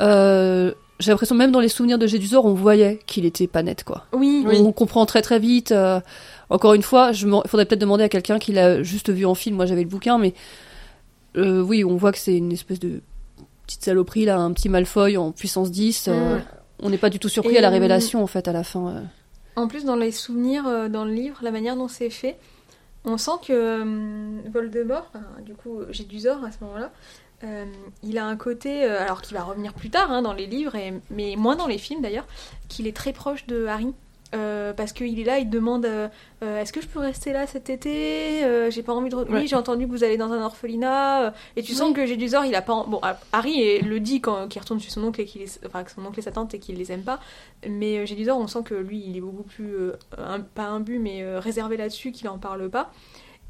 Euh, j'ai l'impression même dans les souvenirs de Jedusor, on voyait qu'il était pas net quoi. Oui, Oui. On comprend très très vite. euh, encore une fois, je m'en- faudrait peut-être demander à quelqu'un qui l'a juste vu en film. Moi, j'avais le bouquin, mais euh, oui, on voit que c'est une espèce de petite saloperie là, un petit Malfoy en puissance 10. euh, Mm. On n'est pas du tout surpris Et, à la euh, révélation en fait à la fin. En plus, dans les souvenirs, dans le livre, la manière dont c'est fait, on sent que Voldemort, du coup, j'ai du Zor à ce moment-là, euh, il a un côté, euh, alors qu'il va revenir plus tard hein, dans les livres, et, mais moins dans les films d'ailleurs, qu'il est très proche de Harry. Euh, parce qu'il est là, il demande euh, euh, Est-ce que je peux rester là cet été Euh, J'ai pas envie de. Ouais. Oui, j'ai entendu que vous allez dans un orphelinat. Et tu sens que Jedusor, il a pas. en- Bon, ah, Harry le dit quand qu'il retourne chez son oncle et qu'il est... enfin, que son oncle et sa tante et qu'il les aime pas. Mais Jedusor, on sent que lui, il est beaucoup plus. un- pas imbu, mais réservé là-dessus, qu'il en parle pas.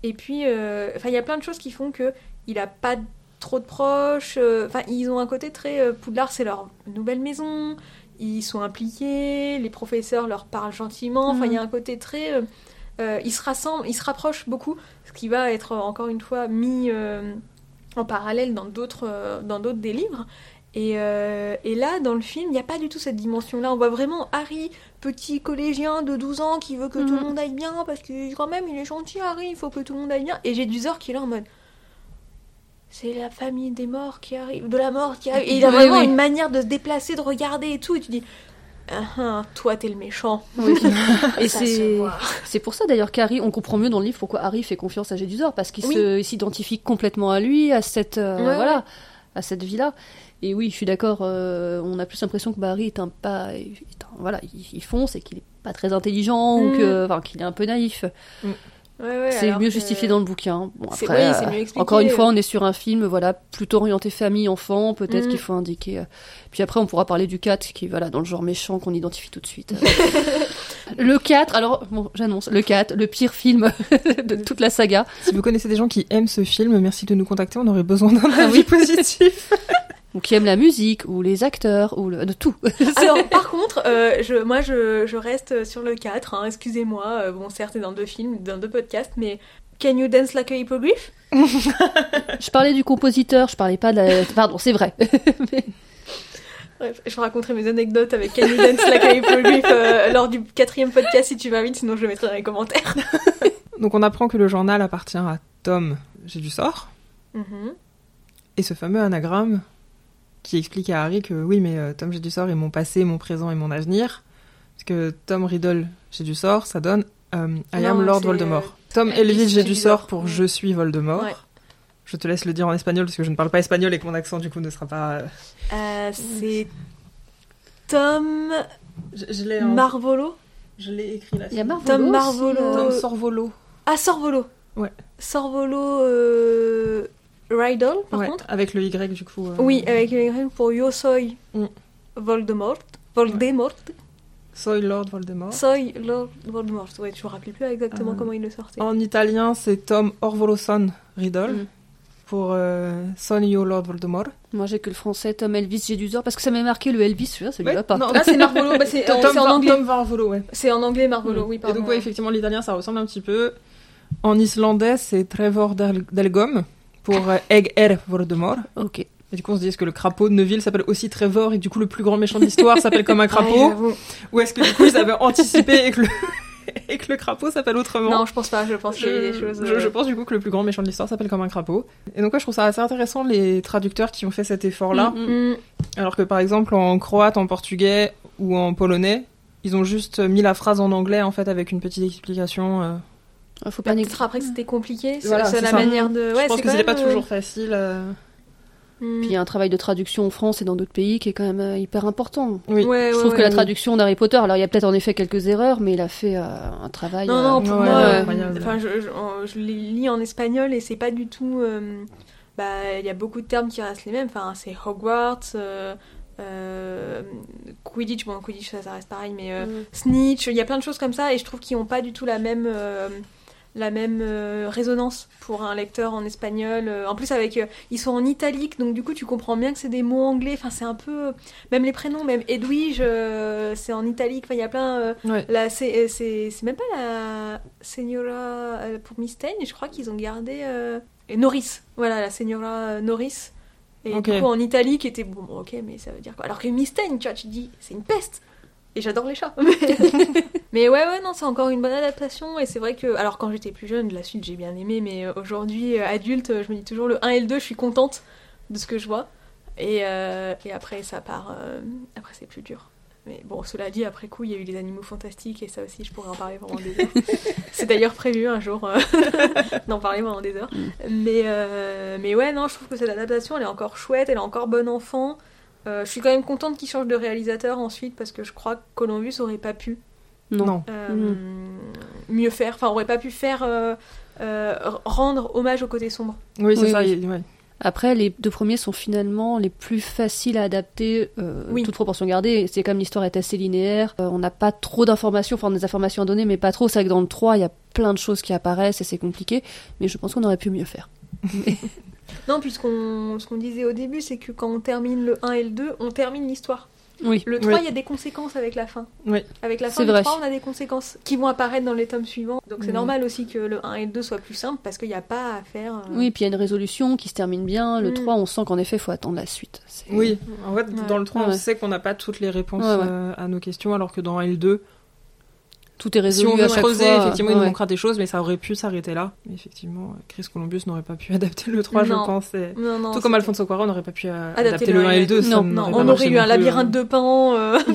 Et puis, enfin, il y a plein de choses qui font que il a pas trop de proches. Enfin, ils ont un côté très. Poudlard, c'est leur nouvelle maison. Ils sont impliqués. Les professeurs leur parlent gentiment. Enfin, il y a un côté très. euh, euh, ils se rassemblent, ils se rapprochent beaucoup, ce qui va être euh, encore une fois mis euh, en parallèle dans d'autres dans d'autres des livres. Et, euh, et là, dans le film, il n'y a pas du tout cette dimension-là. On voit vraiment Harry, petit collégien de 12 ans qui veut que tout le Mhm. monde aille bien, parce que quand même, il est gentil, Harry, il faut que tout le monde aille bien. Et j'ai du Zor qui est là en mode. C'est la famille des morts qui arrive, de la mort qui arrive. Et il a vraiment oui. une manière de se déplacer, de regarder et tout. Et tu dis, ah, ah, toi, t'es le méchant. Oui. Et c'est pour ça d'ailleurs qu'Harry, on comprend mieux dans le livre pourquoi Harry fait confiance à Jedusor parce qu'il s'identifie complètement à lui, à cette euh, Ouais, voilà, à cette vie-là. Et oui, je suis d'accord. euh, on a plus l'impression que bah, Harry est un pas, est un- voilà, il, il fonce et qu'il est pas très intelligent ou Mm. que, enfin, qu'il est un peu naïf. Ouais, ouais, c'est mieux que- justifié dans le bouquin. Bon, après, oui, c'est mieux expliqué. encore une fois, on est sur un film, voilà, plutôt orienté famille, enfant. Peut-être Mm. qu'il faut indiquer. euh, Puis après, on pourra parler du 4, qui est voilà, dans le genre méchant qu'on identifie tout de suite. le 4, alors, bon, j'annonce, le 4, le pire film de toute la saga. Si vous connaissez des gens qui aiment ce film, merci de nous contacter, on aurait besoin d'un Ah avis positif. Ou qui aime la musique, ou les acteurs, ou le- de tout. Alors, par contre, euh, je, moi, je, je reste sur le 4, hein, excusez-moi. euh, bon, certes, c'est dans deux films, dans deux podcasts, mais Can You Dance Like a Hippogriff? Je parlais du compositeur, je parlais pas de la... Pardon, c'est vrai. Mais- Bref, je raconterai mes anecdotes avec Can You Dance Like a Hippogriff euh, lors du quatrième podcast si tu m'invites, sinon je le mettrai dans les commentaires. Donc on apprend que le journal appartient à Tom J'ai du sort, Mhm. et ce fameux anagramme qui explique à Harry que oui, mais euh, Tom J'ai du sort est mon passé, mon présent et mon avenir. Parce que Tom Riddle, j'ai du sort, ça donne euh, I Non, am Lord Voldemort. euh, Tom Elvis, j'ai du sort pour Ouais. Je suis Voldemort. Ouais. Je te laisse le dire en espagnol parce que je ne parle pas espagnol et que mon accent du coup ne sera pas. euh, c'est Tom Je, je l'ai Marvolo. Je l'ai écrit là. Il y a Marvolo Tom Marvolo. Tom Sorvolo. Ah, Sorvolo. Ouais. Sorvolo euh... Rydell, par Ouais, contre. avec le Y du coup. euh, Oui, avec le Y pour Yo soy Mm. Voldemort. Voldemort. Soy Lord Voldemort. Soy Lord Voldemort. Ouais, je me rappelle plus exactement Euh, comment il le sortait. En italien, c'est Tom Orvoloson Riddle Mm. pour euh, Son Io Lord Voldemort. Moi j'ai que le français Tom Elvis, j'ai du sort parce que ça m'est marqué le Elvis, ça lui Ouais, va pas. non, Ah, c'est Marvolo. bah, c'est Tom, c'est en anglais. Tom ouais. C'est en anglais Marvolo, Mm. oui, Et pardon. donc, ouais, effectivement, l'italien, ça ressemble un petit peu. En islandais, c'est Trevor Del- Delgom pour euh, Egg Air Voldemort. Ok. Et du coup, on se dit, est-ce que le crapaud de Neville s'appelle aussi Trevor et du coup, le plus grand méchant de l'histoire s'appelle comme un crapaud. Ou est-ce que du coup, ils avaient anticipé et que le, et que le crapaud s'appelle autrement non, je pense pas. Je pense qu'il y a des choses. je, euh, je pense du coup que le plus grand méchant de l'histoire s'appelle comme un crapaud. Et donc, ouais, je trouve ça assez intéressant, les traducteurs qui ont fait cet effort-là. Mm, mm. Mm. Alors que par exemple, en croate, en portugais ou en polonais, ils ont juste mis la phrase en anglais, en fait, avec une petite explication. euh. Ah, Faut Bah, pas négliger. après que c'était compliqué. C'est Voilà, c'est c'est la ça. manière de. Ouais, je pense que c'était pas même, euh, toujours facile. euh. mm. Puis il y a un travail de traduction en France et dans d'autres pays qui est quand même euh, hyper important. Oui. Ouais, Je ouais, trouve ouais. que la traduction d'Harry Potter, alors il y a peut-être en effet quelques erreurs, mais il a fait euh, un travail. Non, non, pour moi, euh, enfin, je, je, en- je les lis en espagnol et c'est pas du tout. euh, bah, il y a beaucoup de termes qui restent les mêmes. Enfin, c'est Hogwarts, euh, euh, Quidditch, bon, Quidditch ça, ça reste pareil, mais euh, Mm. Snitch, il y a plein de choses comme ça et je trouve qu'ils ont pas du tout la même. euh, la même euh, résonance pour un lecteur en espagnol. Euh, En plus, avec euh, ils sont en italique, donc du coup, tu comprends bien que c'est des mots anglais. Enfin, c'est un peu même les prénoms, même Edwige, c'est en italique. Enfin, il y a plein. Ouais. la, c'est, c'est, c'est même pas la Señora euh, pour Mystaigne, je crois qu'ils ont gardé. Et Norris, voilà, la Señora euh, Norris. Et du coup, en Italie, qui était bon, ok, mais ça veut dire quoi? Alors que Mystaigne, tu vois, tu te dis, c'est une peste Et j'adore les chats Mais, mais ouais, ouais, non, c'est encore une bonne adaptation. Et c'est vrai que, alors quand j'étais plus jeune, la suite j'ai bien aimé, mais euh, aujourd'hui, euh, adulte, je me dis toujours le 1 et le 2, je suis contente de ce que je vois. Et, euh, et après, ça part. euh, après, c'est plus dur. Mais bon, cela dit, après coup, il y a eu les animaux fantastiques et ça aussi, je pourrais en parler pendant des heures. c'est d'ailleurs prévu un jour euh, d'en parler pendant des heures. Mais, euh, mais ouais, non, je trouve que cette adaptation, elle est encore chouette, elle est encore bonne enfant. Euh, je suis quand même contente qu'il change de réalisateur ensuite parce que je crois que Columbus aurait pas pu Non. Euh, mieux faire, enfin, aurait pas pu faire euh, euh, rendre hommage au côté sombre. Oui, c'est Oui, ça. oui. il- ouais. Après, les deux premiers sont finalement les plus faciles à adapter, euh, Oui. toute proportion gardée. C'est comme l'histoire est assez linéaire. Euh, on n'a pas trop d'informations, enfin on a des informations à donner, mais pas trop. C'est vrai que dans le 3, il y a plein de choses qui apparaissent et c'est compliqué. Mais je pense qu'on aurait pu mieux faire. Non, puisqu'on ce qu'on disait au début, c'est que quand on termine le 1 et le 2, on termine l'histoire. Oui. Le 3, il Oui. y a des conséquences avec la fin. Oui. Avec la fin du vrai. 3, on a des conséquences qui vont apparaître dans les tomes suivants. Donc c'est Mhm. normal aussi que le 1 et le 2 soient plus simples parce qu'il n'y a pas à faire. euh, Oui, puis il y a une résolution qui se termine bien. Le Mm. 3, on sent qu'en effet, il faut attendre la suite. Oui, en fait, Ouais. dans le 3, on sait qu'on n'a pas toutes les réponses Ouais, ouais. euh, à nos questions, alors que dans L2, Tout est si résolu on veut à chaque creuser, fois. effectivement, il nous manquera des choses, mais ça aurait pu s'arrêter là. Mais effectivement, Chris Columbus n'aurait pas pu adapter le 3, je pense. et- Non, non, Tout comme Alfonso Cuarón n'aurait pas pu euh, Adapter adapter, le le 1 et le 2. Non, non, on aurait eu un labyrinthe hein. de Pan euh,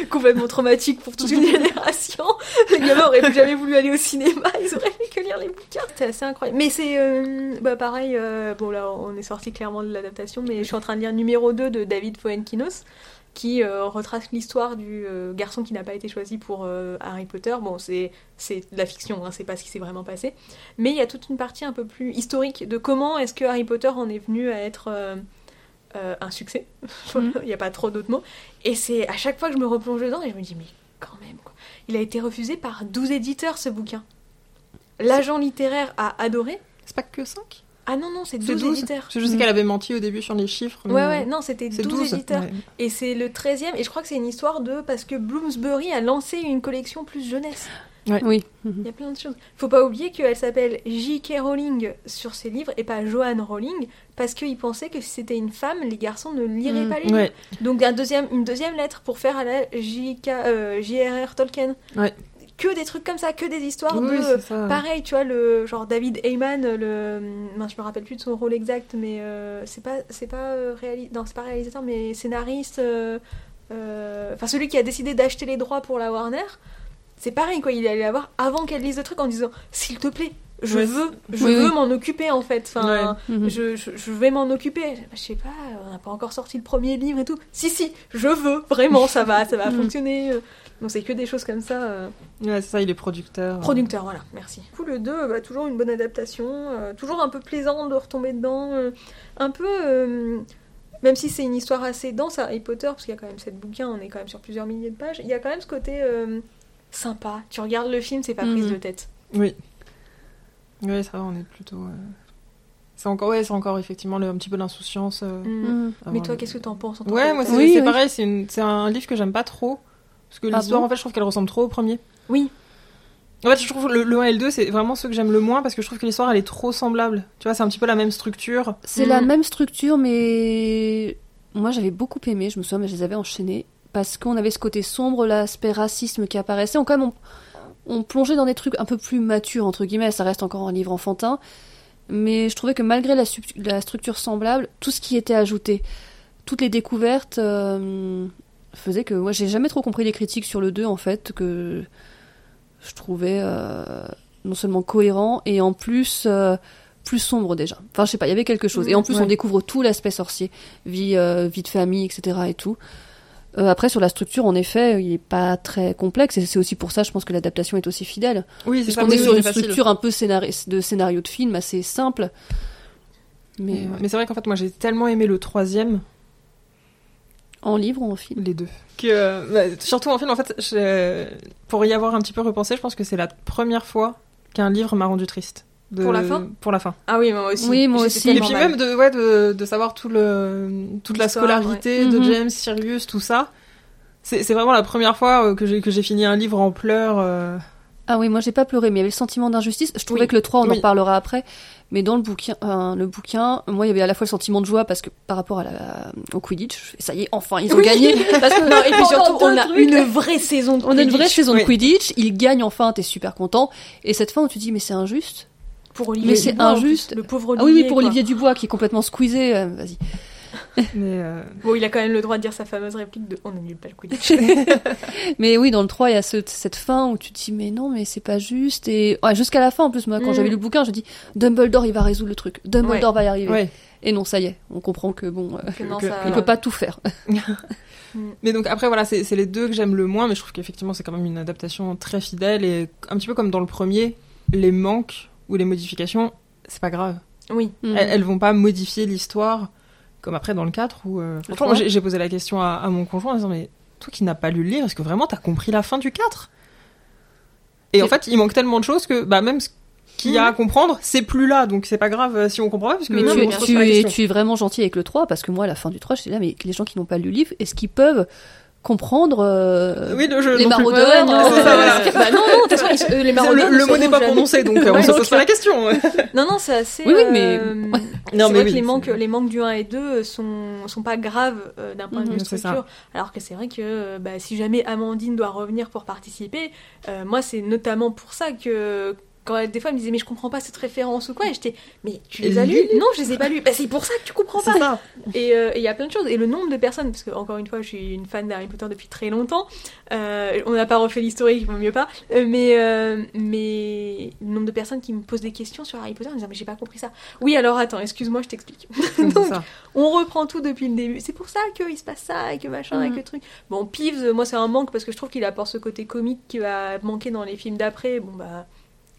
complètement... traumatique pour toute une génération. Les gamins auraient plus jamais voulu aller au cinéma, ils auraient fait que lire les bouquins. C'est assez incroyable. Mais c'est euh, bah pareil, euh, bon là on est sorti clairement de l'adaptation, mais je suis en train de lire numéro 2 de David Fuenkinos qui euh, retrace l'histoire du euh, garçon qui n'a pas été choisi pour euh, Harry Potter. Bon, c'est de la fiction, hein, c'est pas ce qui s'est vraiment passé. Mais il y a toute une partie un peu plus historique de comment est-ce que Harry Potter en est venu à être un succès. Mhm. Il n'y a pas trop d'autres mots. Et c'est à chaque fois que je me replonge dedans et je me dis, mais quand même, quoi. Il a été refusé par 12 éditeurs ce bouquin. L'agent littéraire a adoré. C'est pas que 5 Ah non, non, c'est C'est 12, 12 éditeurs. Parce que je sais Mm. qu'elle avait menti au début sur les chiffres. mais- Ouais, ouais, non, c'était 12, C'est 12, éditeurs. ouais. Et c'est le 13e, et je crois que c'est une histoire de. Parce que Bloomsbury a lancé une collection plus jeunesse. Oui. Il y a plein de choses. Faut pas oublier qu'elle s'appelle J.K. Rowling sur ses livres et pas Joanne Rowling parce qu'ils pensaient que si c'était une femme, les garçons ne liraient Mm. pas les livres. Ouais. Donc un deuxième, une deuxième lettre pour faire à la J.K. euh, J.R.R. Tolkien. Ouais. Que des trucs comme ça, que des histoires Oui, de. Pareil, tu vois, le genre David Heyman, le. mince, je me rappelle plus de son rôle exact, mais euh, c'est pas, c'est pas euh, réali- non, c'est pas réalisateur, mais scénariste. euh, euh, enfin celui qui a décidé d'acheter les droits pour la Warner, c'est pareil quoi, il est allé la voir avant qu'elle lise le truc en disant s'il te plaît, je Ouais, veux, je Oui, veux oui. m'en occuper en fait. Enfin, Mhm. je, je, je vais m'en occuper. Je sais pas, on n'a pas encore sorti le premier livre et tout. Si si, je veux vraiment, ça va, ça va Mhm. fonctionner. Donc c'est que des choses comme ça. euh, Ouais, c'est ça, il est producteur. Producteur, voilà, merci. Du coup, le 2, bah, toujours une bonne adaptation, euh, toujours un peu plaisant de retomber dedans, euh, un peu, euh, même si c'est une histoire assez dense, Harry Potter, parce qu'il y a quand même sept bouquins, on est quand même sur plusieurs milliers de pages, il y a quand même ce côté euh, sympa. Tu regardes le film, c'est pas prise Mhm. de tête. Oui. Oui, ça va, on est plutôt. euh, C'est encore, ouais, c'est encore effectivement le, un petit peu l'insouciance. euh, Mm. Mhm. Mais toi, qu'est-ce que t'en penses en tant Ouais, moi c'est Oui, pareil, c'est un livre que j'aime pas trop. Parce que Ah l'histoire, bon en fait, je trouve qu'elle ressemble trop au premier. Oui, En fait, je trouve le, le 1 et le 2, c'est vraiment ceux que j'aime le moins parce que je trouve que l'histoire, elle est trop semblable. Tu vois, c'est un petit peu la même structure. C'est Mm. la même structure, mais moi j'avais beaucoup aimé, je me souviens, mais je les avais enchaînés, parce qu'on avait ce côté sombre, l'aspect racisme qui apparaissait. On, quand même, on, on plongeait dans des trucs un peu plus matures, entre guillemets, ça reste encore un livre enfantin, mais je trouvais que malgré la structure semblable, tout ce qui était ajouté, toutes les découvertes, euh, faisaient que moi j'ai jamais trop compris les critiques sur le 2 en fait, que je trouvais euh, non seulement cohérent, et en plus... euh, plus sombre déjà. Enfin, je sais pas, il y avait quelque chose. Et en plus, Ouais. on découvre tout l'aspect sorcier, vie, euh, vie de famille, etc. et tout. Après, sur la structure, en effet, il est pas très complexe. Et c'est aussi pour ça, je pense que l'adaptation est aussi fidèle. Oui, c'est. Puisqu'on est sur une facile. structure un peu scénari- de scénario de film assez simple. Mais Mais, ouais. mais c'est vrai qu'en fait, moi, j'ai tellement aimé le troisième, en livre ou en film? Les deux, que euh, bah, surtout en film, en fait, je- pour y avoir un petit peu repensé, je pense que c'est la première fois qu'un livre m'a rendu triste. De- Pour la fin? Pour la fin. Ah oui, moi aussi. Oui, moi aussi. Et puis mal. même de, ouais, de, de savoir tout le, toute la scolarité ouais. de Mhm. James, Sirius, tout ça. C'est c'est vraiment la première fois euh, que j'ai que j'ai fini un livre en pleurs. euh. Ah oui, moi j'ai pas pleuré, mais il y avait le sentiment d'injustice. Je trouvais Oui. que le 3, on en Oui. reparlera après. Mais dans le bouquin, euh, le bouquin, moi il y avait à la fois le sentiment de joie parce que par rapport à la, au Quidditch, ça y est, enfin ils ont Oui. gagné. Parce que, Non, et puis surtout, on a une vraie saison de On a une vraie Quidditch. saison de Quidditch, ils gagnent enfin, t'es super content. Et cette fin où tu dis, mais c'est injuste. Pour Olivier Mais c'est injuste. Le pauvre Ah Olivier. oui, oui, pour quoi. Olivier Dubois qui est complètement squeezé, euh, vas-y. Mais euh, Bon, il a quand même le droit de dire sa fameuse réplique de On n'annule pas le Quidditch. Mais oui, dans le 3, il y a ce- cette fin où tu te dis, mais non, mais c'est pas juste. Et ouais, jusqu'à la fin, en plus, moi, quand Mm. j'avais lu le bouquin, je dis, Dumbledore, il va résoudre le truc. Dumbledore va y arriver. ouais. Et non, ça y est, on comprend que bon, euh, Que non, Que- ça- il peut pas tout faire. Mais donc après voilà, c'est c'est les deux que j'aime le moins, mais je trouve qu'effectivement c'est quand même une adaptation très fidèle et un petit peu comme dans le premier, les manques ou les modifications, c'est pas grave. Oui. Mm. Elles, elles vont pas modifier l'histoire comme après dans le 4 où euh, j'ai posé la question à, à mon conjoint en disant mais toi qui n'as pas lu le livre, est-ce que vraiment t'as compris la fin du 4 Et en fait, il manque tellement de choses que bah même ce qu'il y a à comprendre, c'est plus là, donc c'est pas grave euh, si on comprend pas parce que Mais tu, on pas la tu es vraiment gentil avec le 3 parce que moi, à la fin du 3, j'étais là, mais les gens qui n'ont pas lu le livre, est-ce qu'ils peuvent comprendre euh, Oui, le jeu les maraudeurs Ouais, non, c'est ça, voilà. Euh, bah non, non, de toute façon, ils- euh, les Le, maraudeurs. le ne mot n'est pas jamais- prononcé, donc euh, on se pose pas la question. Non, non, c'est assez. Oui, oui, mais- euh, Non, c'est mais vrai oui, que les manques, les manques du 1 et 2 sont, sont pas graves euh, d'un point de vue ça. structure. Alors que c'est vrai que euh, bah, si jamais Amandine doit revenir pour participer, euh, moi c'est notamment pour ça que quand des fois elle me disait mais je comprends pas cette référence ou quoi et j'étais mais tu les as lues? Non, je les ai pas lues. Bah, c'est pour ça que tu comprends pas. Ça. Et euh, et il y a plein de choses. Et le nombre de personnes, parce que encore une fois, je suis une fan d'Harry Potter depuis très longtemps. Euh, on n'a pas refait l'historique, il vaut mieux pas. Euh, mais, euh, mais le nombre de personnes qui me posent des questions sur Harry Potter en disant mais j'ai pas compris ça. Oui, alors attends, excuse-moi, je t'explique. Donc, ça. on reprend tout depuis le début. C'est pour ça qu'il se passe ça et que machin et que truc. Bon, Peeves, moi c'est un manque parce que je trouve qu'il apporte ce côté comique qui va manquer dans les films d'après. Bon bah,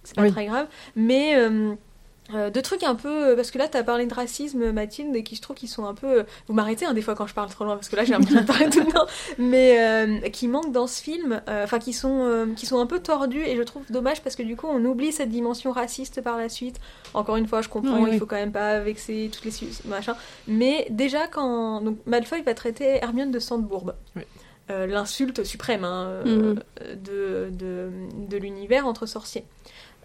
c'est pas Oui. très grave. Mais euh, euh, de trucs un peu. Parce que là, t'as parlé de racisme, Mathilde, et qui je trouve qu'ils sont un peu. Vous m'arrêtez hein, des fois quand je parle trop loin, parce que là j'ai l'impression de parler tout le temps. Mais euh, qui manquent dans ce film, euh, enfin qui, sont, euh, qui sont un peu tordus, et je trouve dommage parce que du coup on oublie cette dimension raciste par la suite. Encore une fois, je comprends, Oui, il faut quand même pas vexer toutes les machins. Mais déjà, quand. Donc Malfoy va traiter Hermione de Sandbourbe. Oui. Euh, L'insulte suprême hein, euh, de, de, de l'univers entre sorciers.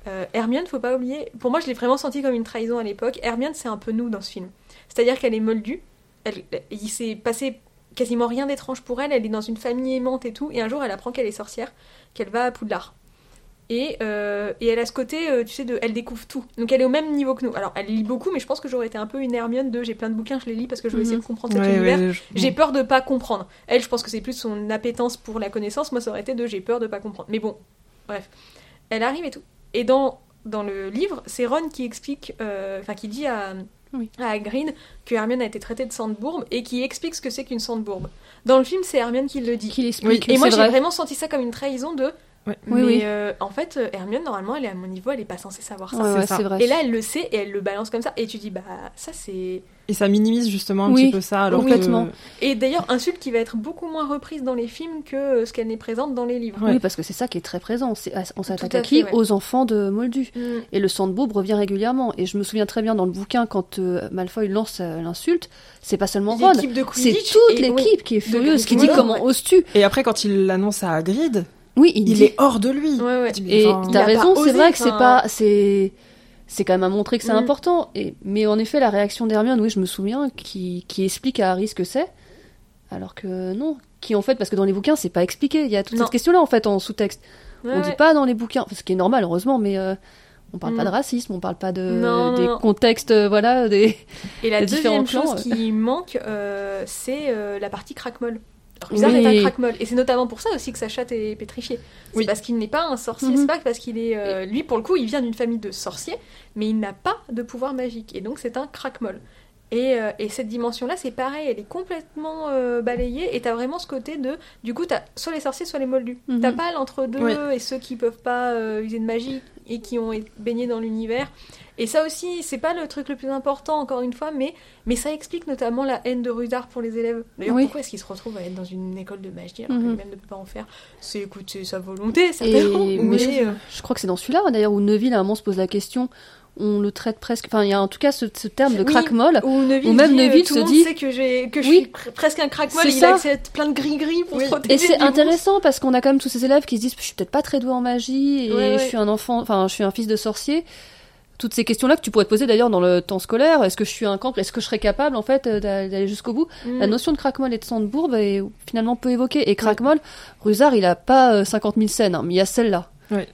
Euh, Hermione, faut pas oublier, pour moi je l'ai vraiment senti comme une trahison à l'époque. Hermione, c'est un peu nous dans ce film. C'est-à-dire qu'elle est moldue, elle, il s'est passé quasiment rien d'étrange pour elle, elle est dans une famille aimante et tout, et un jour elle apprend qu'elle est sorcière, qu'elle va à Poudlard. Et, euh, et elle a ce côté, euh, tu sais, de, elle découvre tout. Donc elle est au même niveau que nous. Alors elle lit beaucoup, mais je pense que j'aurais été un peu une Hermione de j'ai plein de bouquins, je les lis parce que je veux essayer de comprendre cet Ouais, univers. ouais, je- J'ai peur de pas comprendre. Elle, je pense que c'est plus son appétence pour la connaissance. Moi, ça aurait été de j'ai peur de pas comprendre. Mais bon, bref. Elle arrive et tout. Et dans, dans le livre, c'est Ron qui explique, euh, enfin qui dit à, Oui. à Hagrid que Hermione a été traitée de sandbourbe et qui explique ce que c'est qu'une sandbourbe. Dans le film, c'est Hermione qui le dit. Qui l'explique. Et moi, j'ai vrai. vraiment senti ça comme une trahison de. Ouais. Mais Oui, oui. euh, en fait, euh, Hermione, normalement, elle est à mon niveau, elle est pas censée savoir ça. Ouais, ça. vrai. Et là, elle le sait et elle le balance comme ça. Et tu dis, bah, ça c'est. Et ça minimise justement un Oui, petit peu ça. Alors complètement. que- Et d'ailleurs, insulte qui va être beaucoup moins reprise dans les films que euh, ce qu'elle n'est présente dans les livres. Ouais. Oui, parce que c'est ça qui est très présent. C'est- On s'attaque à qui. Aux enfants de Moldu. Mm. Et le sandbourbe revient régulièrement. Et je me souviens très bien dans le bouquin, quand euh, Malfoy lance euh, l'insulte, c'est pas seulement Ron, L'équipe de c'est toute l'équipe qui est furieuse, qui dit comment ouais. oses-tu Et après, quand il l'annonce à Hagrid, Oui, il, il dit. est hors de lui. Ouais, ouais. Je dis, mais Et t'as raison, c'est vrai que c'est pas, c'est, c'est quand même à montrer que c'est Mm. important. Et mais en effet, la réaction d'Hermione, oui, je me souviens, qui, qui explique à Harry ce que c'est, alors que non, qui en fait, parce que dans les bouquins, c'est pas expliqué. Il y a toute Non. cette question-là en fait en sous-texte. Ouais, on dit pas dans les bouquins, ce qui est normal heureusement, mais euh, on parle pas Mm. de racisme, on parle pas de Non, des non. contextes, euh, voilà, des. Et la les deuxième chose qui manque, euh, c'est euh, la partie crackmoll. Ruzard Oui. est un. Et c'est notamment pour ça aussi que sa chatte est pétrifiée. C'est Oui. parce qu'il n'est pas un sorcier, Mhm. c'est pas parce qu'il est. euh, lui, pour le coup, il vient d'une famille de sorciers, mais il n'a pas de pouvoir magique. Et donc, c'est un crackmoll. Et, euh, et cette dimension-là, c'est pareil, elle est complètement euh, balayée. Et t'as vraiment ce côté de. Du coup, t'as soit les sorciers, soit les moldus. Mhm. T'as pas l'entre-deux Oui. et ceux qui peuvent pas euh, user de magie et qui ont été baignés dans l'univers. Et ça aussi, c'est pas le truc le plus important, encore une fois, mais, mais ça explique notamment la haine de Rudard pour les élèves. D'ailleurs, Oui. pourquoi est-ce qu'il se retrouve à être dans une école de magie alors que lui-même ne peut pas en faire? C'est écoute, c'est sa volonté, certainement. Et- mais, mais je- euh, Je crois que c'est dans celui-là d'ailleurs où Neville à un moment se pose la question. On le traite presque. Enfin, il y a en tout cas ce, ce terme de Oui. crackmoll. Ou Neville, même dit, euh, Neville tout se monde dit- sait que, j'ai, que je Oui. suis pr- presque un et il ça. accepte plein de gris-gris pour Oui. se protéger. Et c'est intéressant parce qu'on a quand même tous ces élèves qui se disent je suis peut-être pas très doué en magie et Ouais, ouais. je suis un enfant, enfin je suis un fils de sorcier. Toutes ces questions-là que tu pourrais te poser d'ailleurs dans le temps scolaire. Est-ce que je suis un cancre Est-ce que je serais capable en fait euh, d'a- d'aller jusqu'au bout? Monstre. La notion de crackmoll et de sandbourbe est finalement peu évoquée. Et crackmoll, Rusard il a pas euh, 50 000 scènes, hein, mais il y a celle-là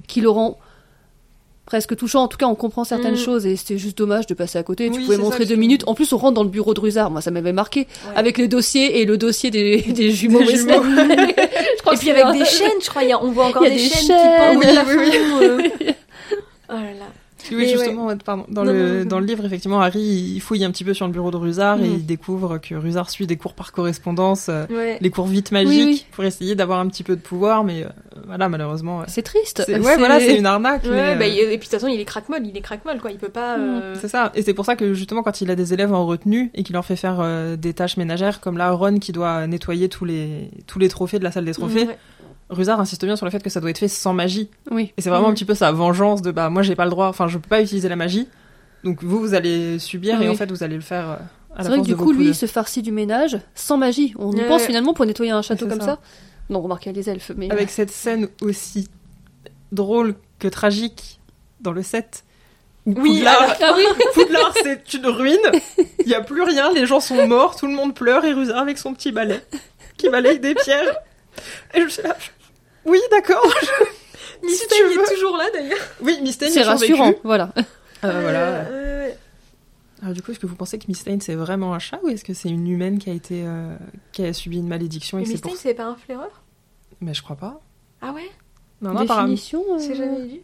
qui le rend presque touchant. En tout cas, on comprend certaines Mm. choses et c'était juste dommage de passer à côté. tu pouvais montrer deux minutes. En plus, on rentre dans le bureau de Rusard. Moi, ça m'avait marqué Ouais. avec les dossiers et le dossier des, des jumeaux. Des jumeaux. Je crois Et puis avec des chaînes, je crois, il y a- on voit encore Il y a des, des chaînes, chaînes. qui pendent Oui, oui. Oh là là. Oui, justement, ouais, pardon. Dans, Non, le, non, non. dans le livre, effectivement, Harry, il fouille un petit peu sur le bureau de Rusard et Mhm. il découvre que Rusard suit des cours par correspondance, euh, Ouais. les cours vite magiques, oui. pour essayer d'avoir un petit peu de pouvoir, mais euh, voilà, malheureusement. euh, C'est triste. c'est- ouais, voilà, c'est une arnaque. Ouais, mais, bah, et puis de toute façon, il est crackmoll, il est crackmoll, quoi. Il peut pas. euh, C'est ça. Et c'est pour ça que justement, quand il a des élèves en retenue et qu'il leur fait faire des tâches ménagères, comme là, Ron qui doit nettoyer tous les, tous les trophées de la salle des trophées, ouais. Rusard insiste bien sur le fait que ça doit être fait sans magie. Oui. Et c'est vraiment Mhm. un petit peu sa vengeance de bah, moi j'ai pas le droit, enfin je peux pas utiliser la magie. Donc vous, vous allez subir et en fait vous allez le faire euh, à C'est vrai que du coup, lui, il se farcit du ménage sans magie. On y pense finalement pour nettoyer un château comme ça. ça. Non, remarquez les elfes, mais. Avec cette scène aussi drôle que tragique dans le set. Oui, Poudlard, Ah oui, Poudlard c'est une ruine, il y a plus rien, les gens sont morts, tout le monde pleure et Rusard avec son petit balai qui balaye des pierres. Et je suis là, je- oui d'accord. Il veux. est toujours là d'ailleurs. Oui, Mystane c'est rassurant. Voilà. Euh, voilà. Euh, ouais. Alors du coup, est-ce que vous pensez que Mystane c'est vraiment un chat ou est-ce que c'est une humaine qui a été euh, qui a subi une malédiction et c'est pour c'est pas un flaireur? Mais je crois pas. Ah ouais? Non, non. Définition. euh, C'est jamais vu.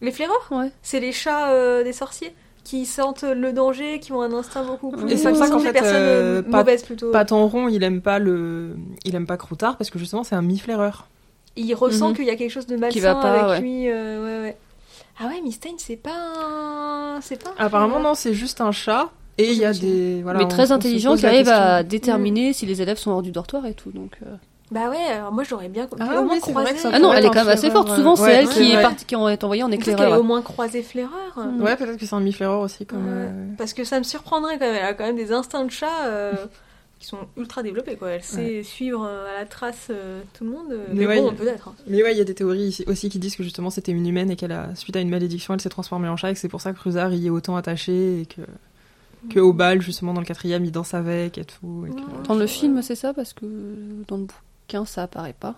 Les flaireurs? Ouais. C'est les chats euh, des sorciers qui sentent le danger, qui ont un instinct beaucoup plus. Et c'est pour ça qu'en fait, personnes euh, euh, pas- mauvaises plutôt. Paton rond, il aime pas le, il aime pas Croutard parce que justement c'est un mi-flaireur. Il ressent Mhm. qu'il y a quelque chose de malsain va pas, avec ouais. lui. euh, ouais, ouais. Ah ouais, Mystane, c'est pas un... C'est pas un Apparemment non, c'est juste un chat et il y a des voilà. mais on- très on intelligent qui arrive à déterminer si les élèves sont hors du dortoir et tout. Donc. euh. Bah ouais, alors moi j'aurais bien Ah au moins oui, croisé. Ah non, elle est quand même assez forte. Souvent, ouais. c'est elle qui est partie, qui est envoyée en Peut-être qu'elle éclaireur. au moins croisée flaireur. Mm. Ouais, peut-être que c'est un mi-flaireur aussi comme. Ouais. euh, Parce que ça me surprendrait quand même. Elle a quand même des instincts de chat euh, qui sont ultra développés. Quoi. Elle sait suivre euh, à la trace euh, tout le monde. Mais Mais, ouais, bon, il- peut-être. hein. Mais ouais, il y a des théories ici- aussi qui disent que justement c'était une humaine et qu'elle a suite à une malédiction, elle s'est transformée en chat et que c'est pour ça que Cruzard y est autant attaché et que que au bal justement dans le quatrième il danse avec et tout. et que-. Dans le film, c'est ça parce que dans le bouquin, ça apparaît pas.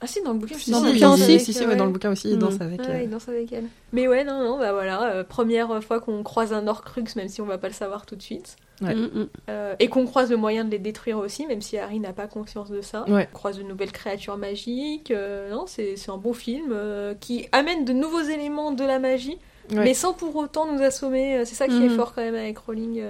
Ah si, dans le bouquin, Si, Dans si, le bouquin aussi si, si, ouais, dans le bouquin aussi, il Mm. danse avec. Ouais, euh, il danse avec elle. Mais ouais, non, non, bah voilà, euh, première fois qu'on croise un Horcrux, même si on va pas le savoir tout de suite. Ouais. Mm, mm. Euh, et qu'on croise le moyen de les détruire aussi, même si Harry n'a pas conscience de ça. Ouais. On croise de nouvelles créatures magiques. euh, non, c'est c'est un bon film euh, qui amène de nouveaux éléments de la magie, Ouais. mais sans pour autant nous assommer. C'est ça qui est fort quand même avec Rowling.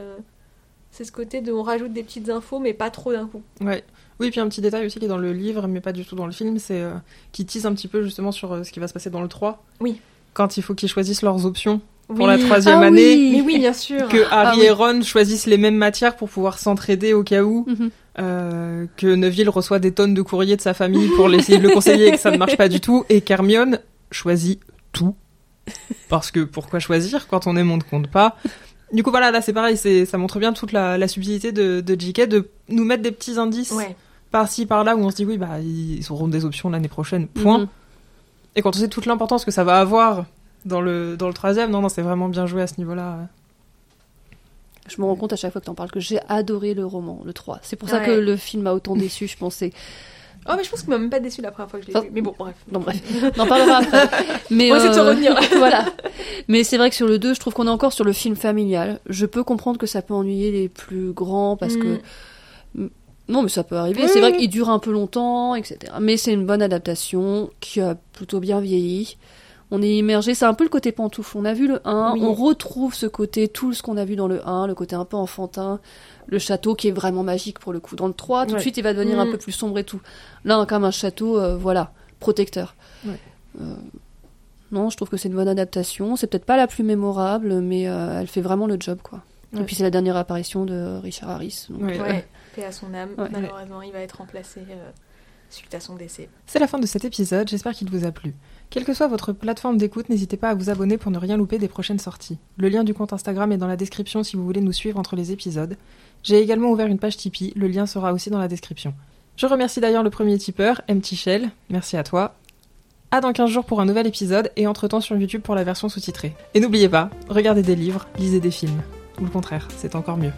C'est ce côté de on rajoute des petites infos, mais pas trop d'un coup. Ouais. Oui, puis un petit détail aussi qui est dans le livre, mais pas du tout dans le film, c'est euh, qui tease un petit peu justement sur euh, ce qui va se passer dans le 3. Oui. Quand il faut qu'ils choisissent leurs options pour Oui. la troisième Ah année, oui. Mais oui, bien sûr. que Harry oui. et Ron choisissent les mêmes matières pour pouvoir s'entraider au cas où, Mhm. euh, que Neville reçoit des tonnes de courriers de sa famille pour essayer de le conseiller et que ça ne marche pas du tout, et qu'Hermione choisit tout. Parce que pourquoi choisir quand on aime, on ne compte pas? Du coup, voilà, là c'est pareil, c'est, ça montre bien toute la, la subtilité de, de JK de nous mettre des petits indices Ouais. par-ci par-là où on se dit oui bah ils auront des options l'année prochaine point Mhm. et quand on sait toute l'importance que ça va avoir dans le dans le troisième non non c'est vraiment bien joué à ce niveau-là Je me rends compte à chaque fois que t'en parles que j'ai adoré le roman, le 3. C'est pour ça Ouais. que le film m'a autant déçu, je pensais. Oh, mais je pense qu'il m'a même pas déçu la première fois que je l'ai vu. Mais bon, bref. Non, bref, on en parlera après. Mais, On va de euh, retenir. voilà. Mais c'est vrai que sur le 2, je trouve qu'on est encore sur le film familial. Je peux comprendre que ça peut ennuyer les plus grands parce que. Mm. Non, mais ça peut arriver. C'est vrai qu'il dure un peu longtemps, etc. Mais c'est une bonne adaptation qui a plutôt bien vieilli. On est immergé, c'est un peu le côté pantoufle. On a vu le 1, Oui. on retrouve ce côté, tout ce qu'on a vu dans le 1, le côté un peu enfantin, le château qui est vraiment magique pour le coup. Dans le 3, tout de suite, il va devenir un Mm. peu plus sombre et tout. Là, comme un château, euh, voilà, protecteur. Ouais. Euh, non, je trouve que c'est une bonne adaptation. C'est peut-être pas la plus mémorable, mais euh, elle fait vraiment le job, quoi. Ouais. Et puis c'est la dernière apparition de Richard Harris. donc, Ouais. Ouais, paix à son âme. Ouais. Malheureusement, il va être remplacé euh, suite à son décès. c'est la fin de cet épisode j'espère qu'il vous a plu quelle que soit votre plateforme d'écoute n'hésitez pas à vous abonner pour ne rien louper des prochaines sorties le lien du compte Instagram est dans la description si vous voulez nous suivre entre les épisodes j'ai également ouvert une page Tipeee le lien sera aussi dans la description je remercie d'ailleurs le premier tipeur MT Shell merci à toi À dans 15 jours pour un nouvel épisode et entre-temps sur YouTube pour la version sous-titrée. Et n'oubliez pas, regardez des livres, lisez des films. Ou le contraire, c'est encore mieux.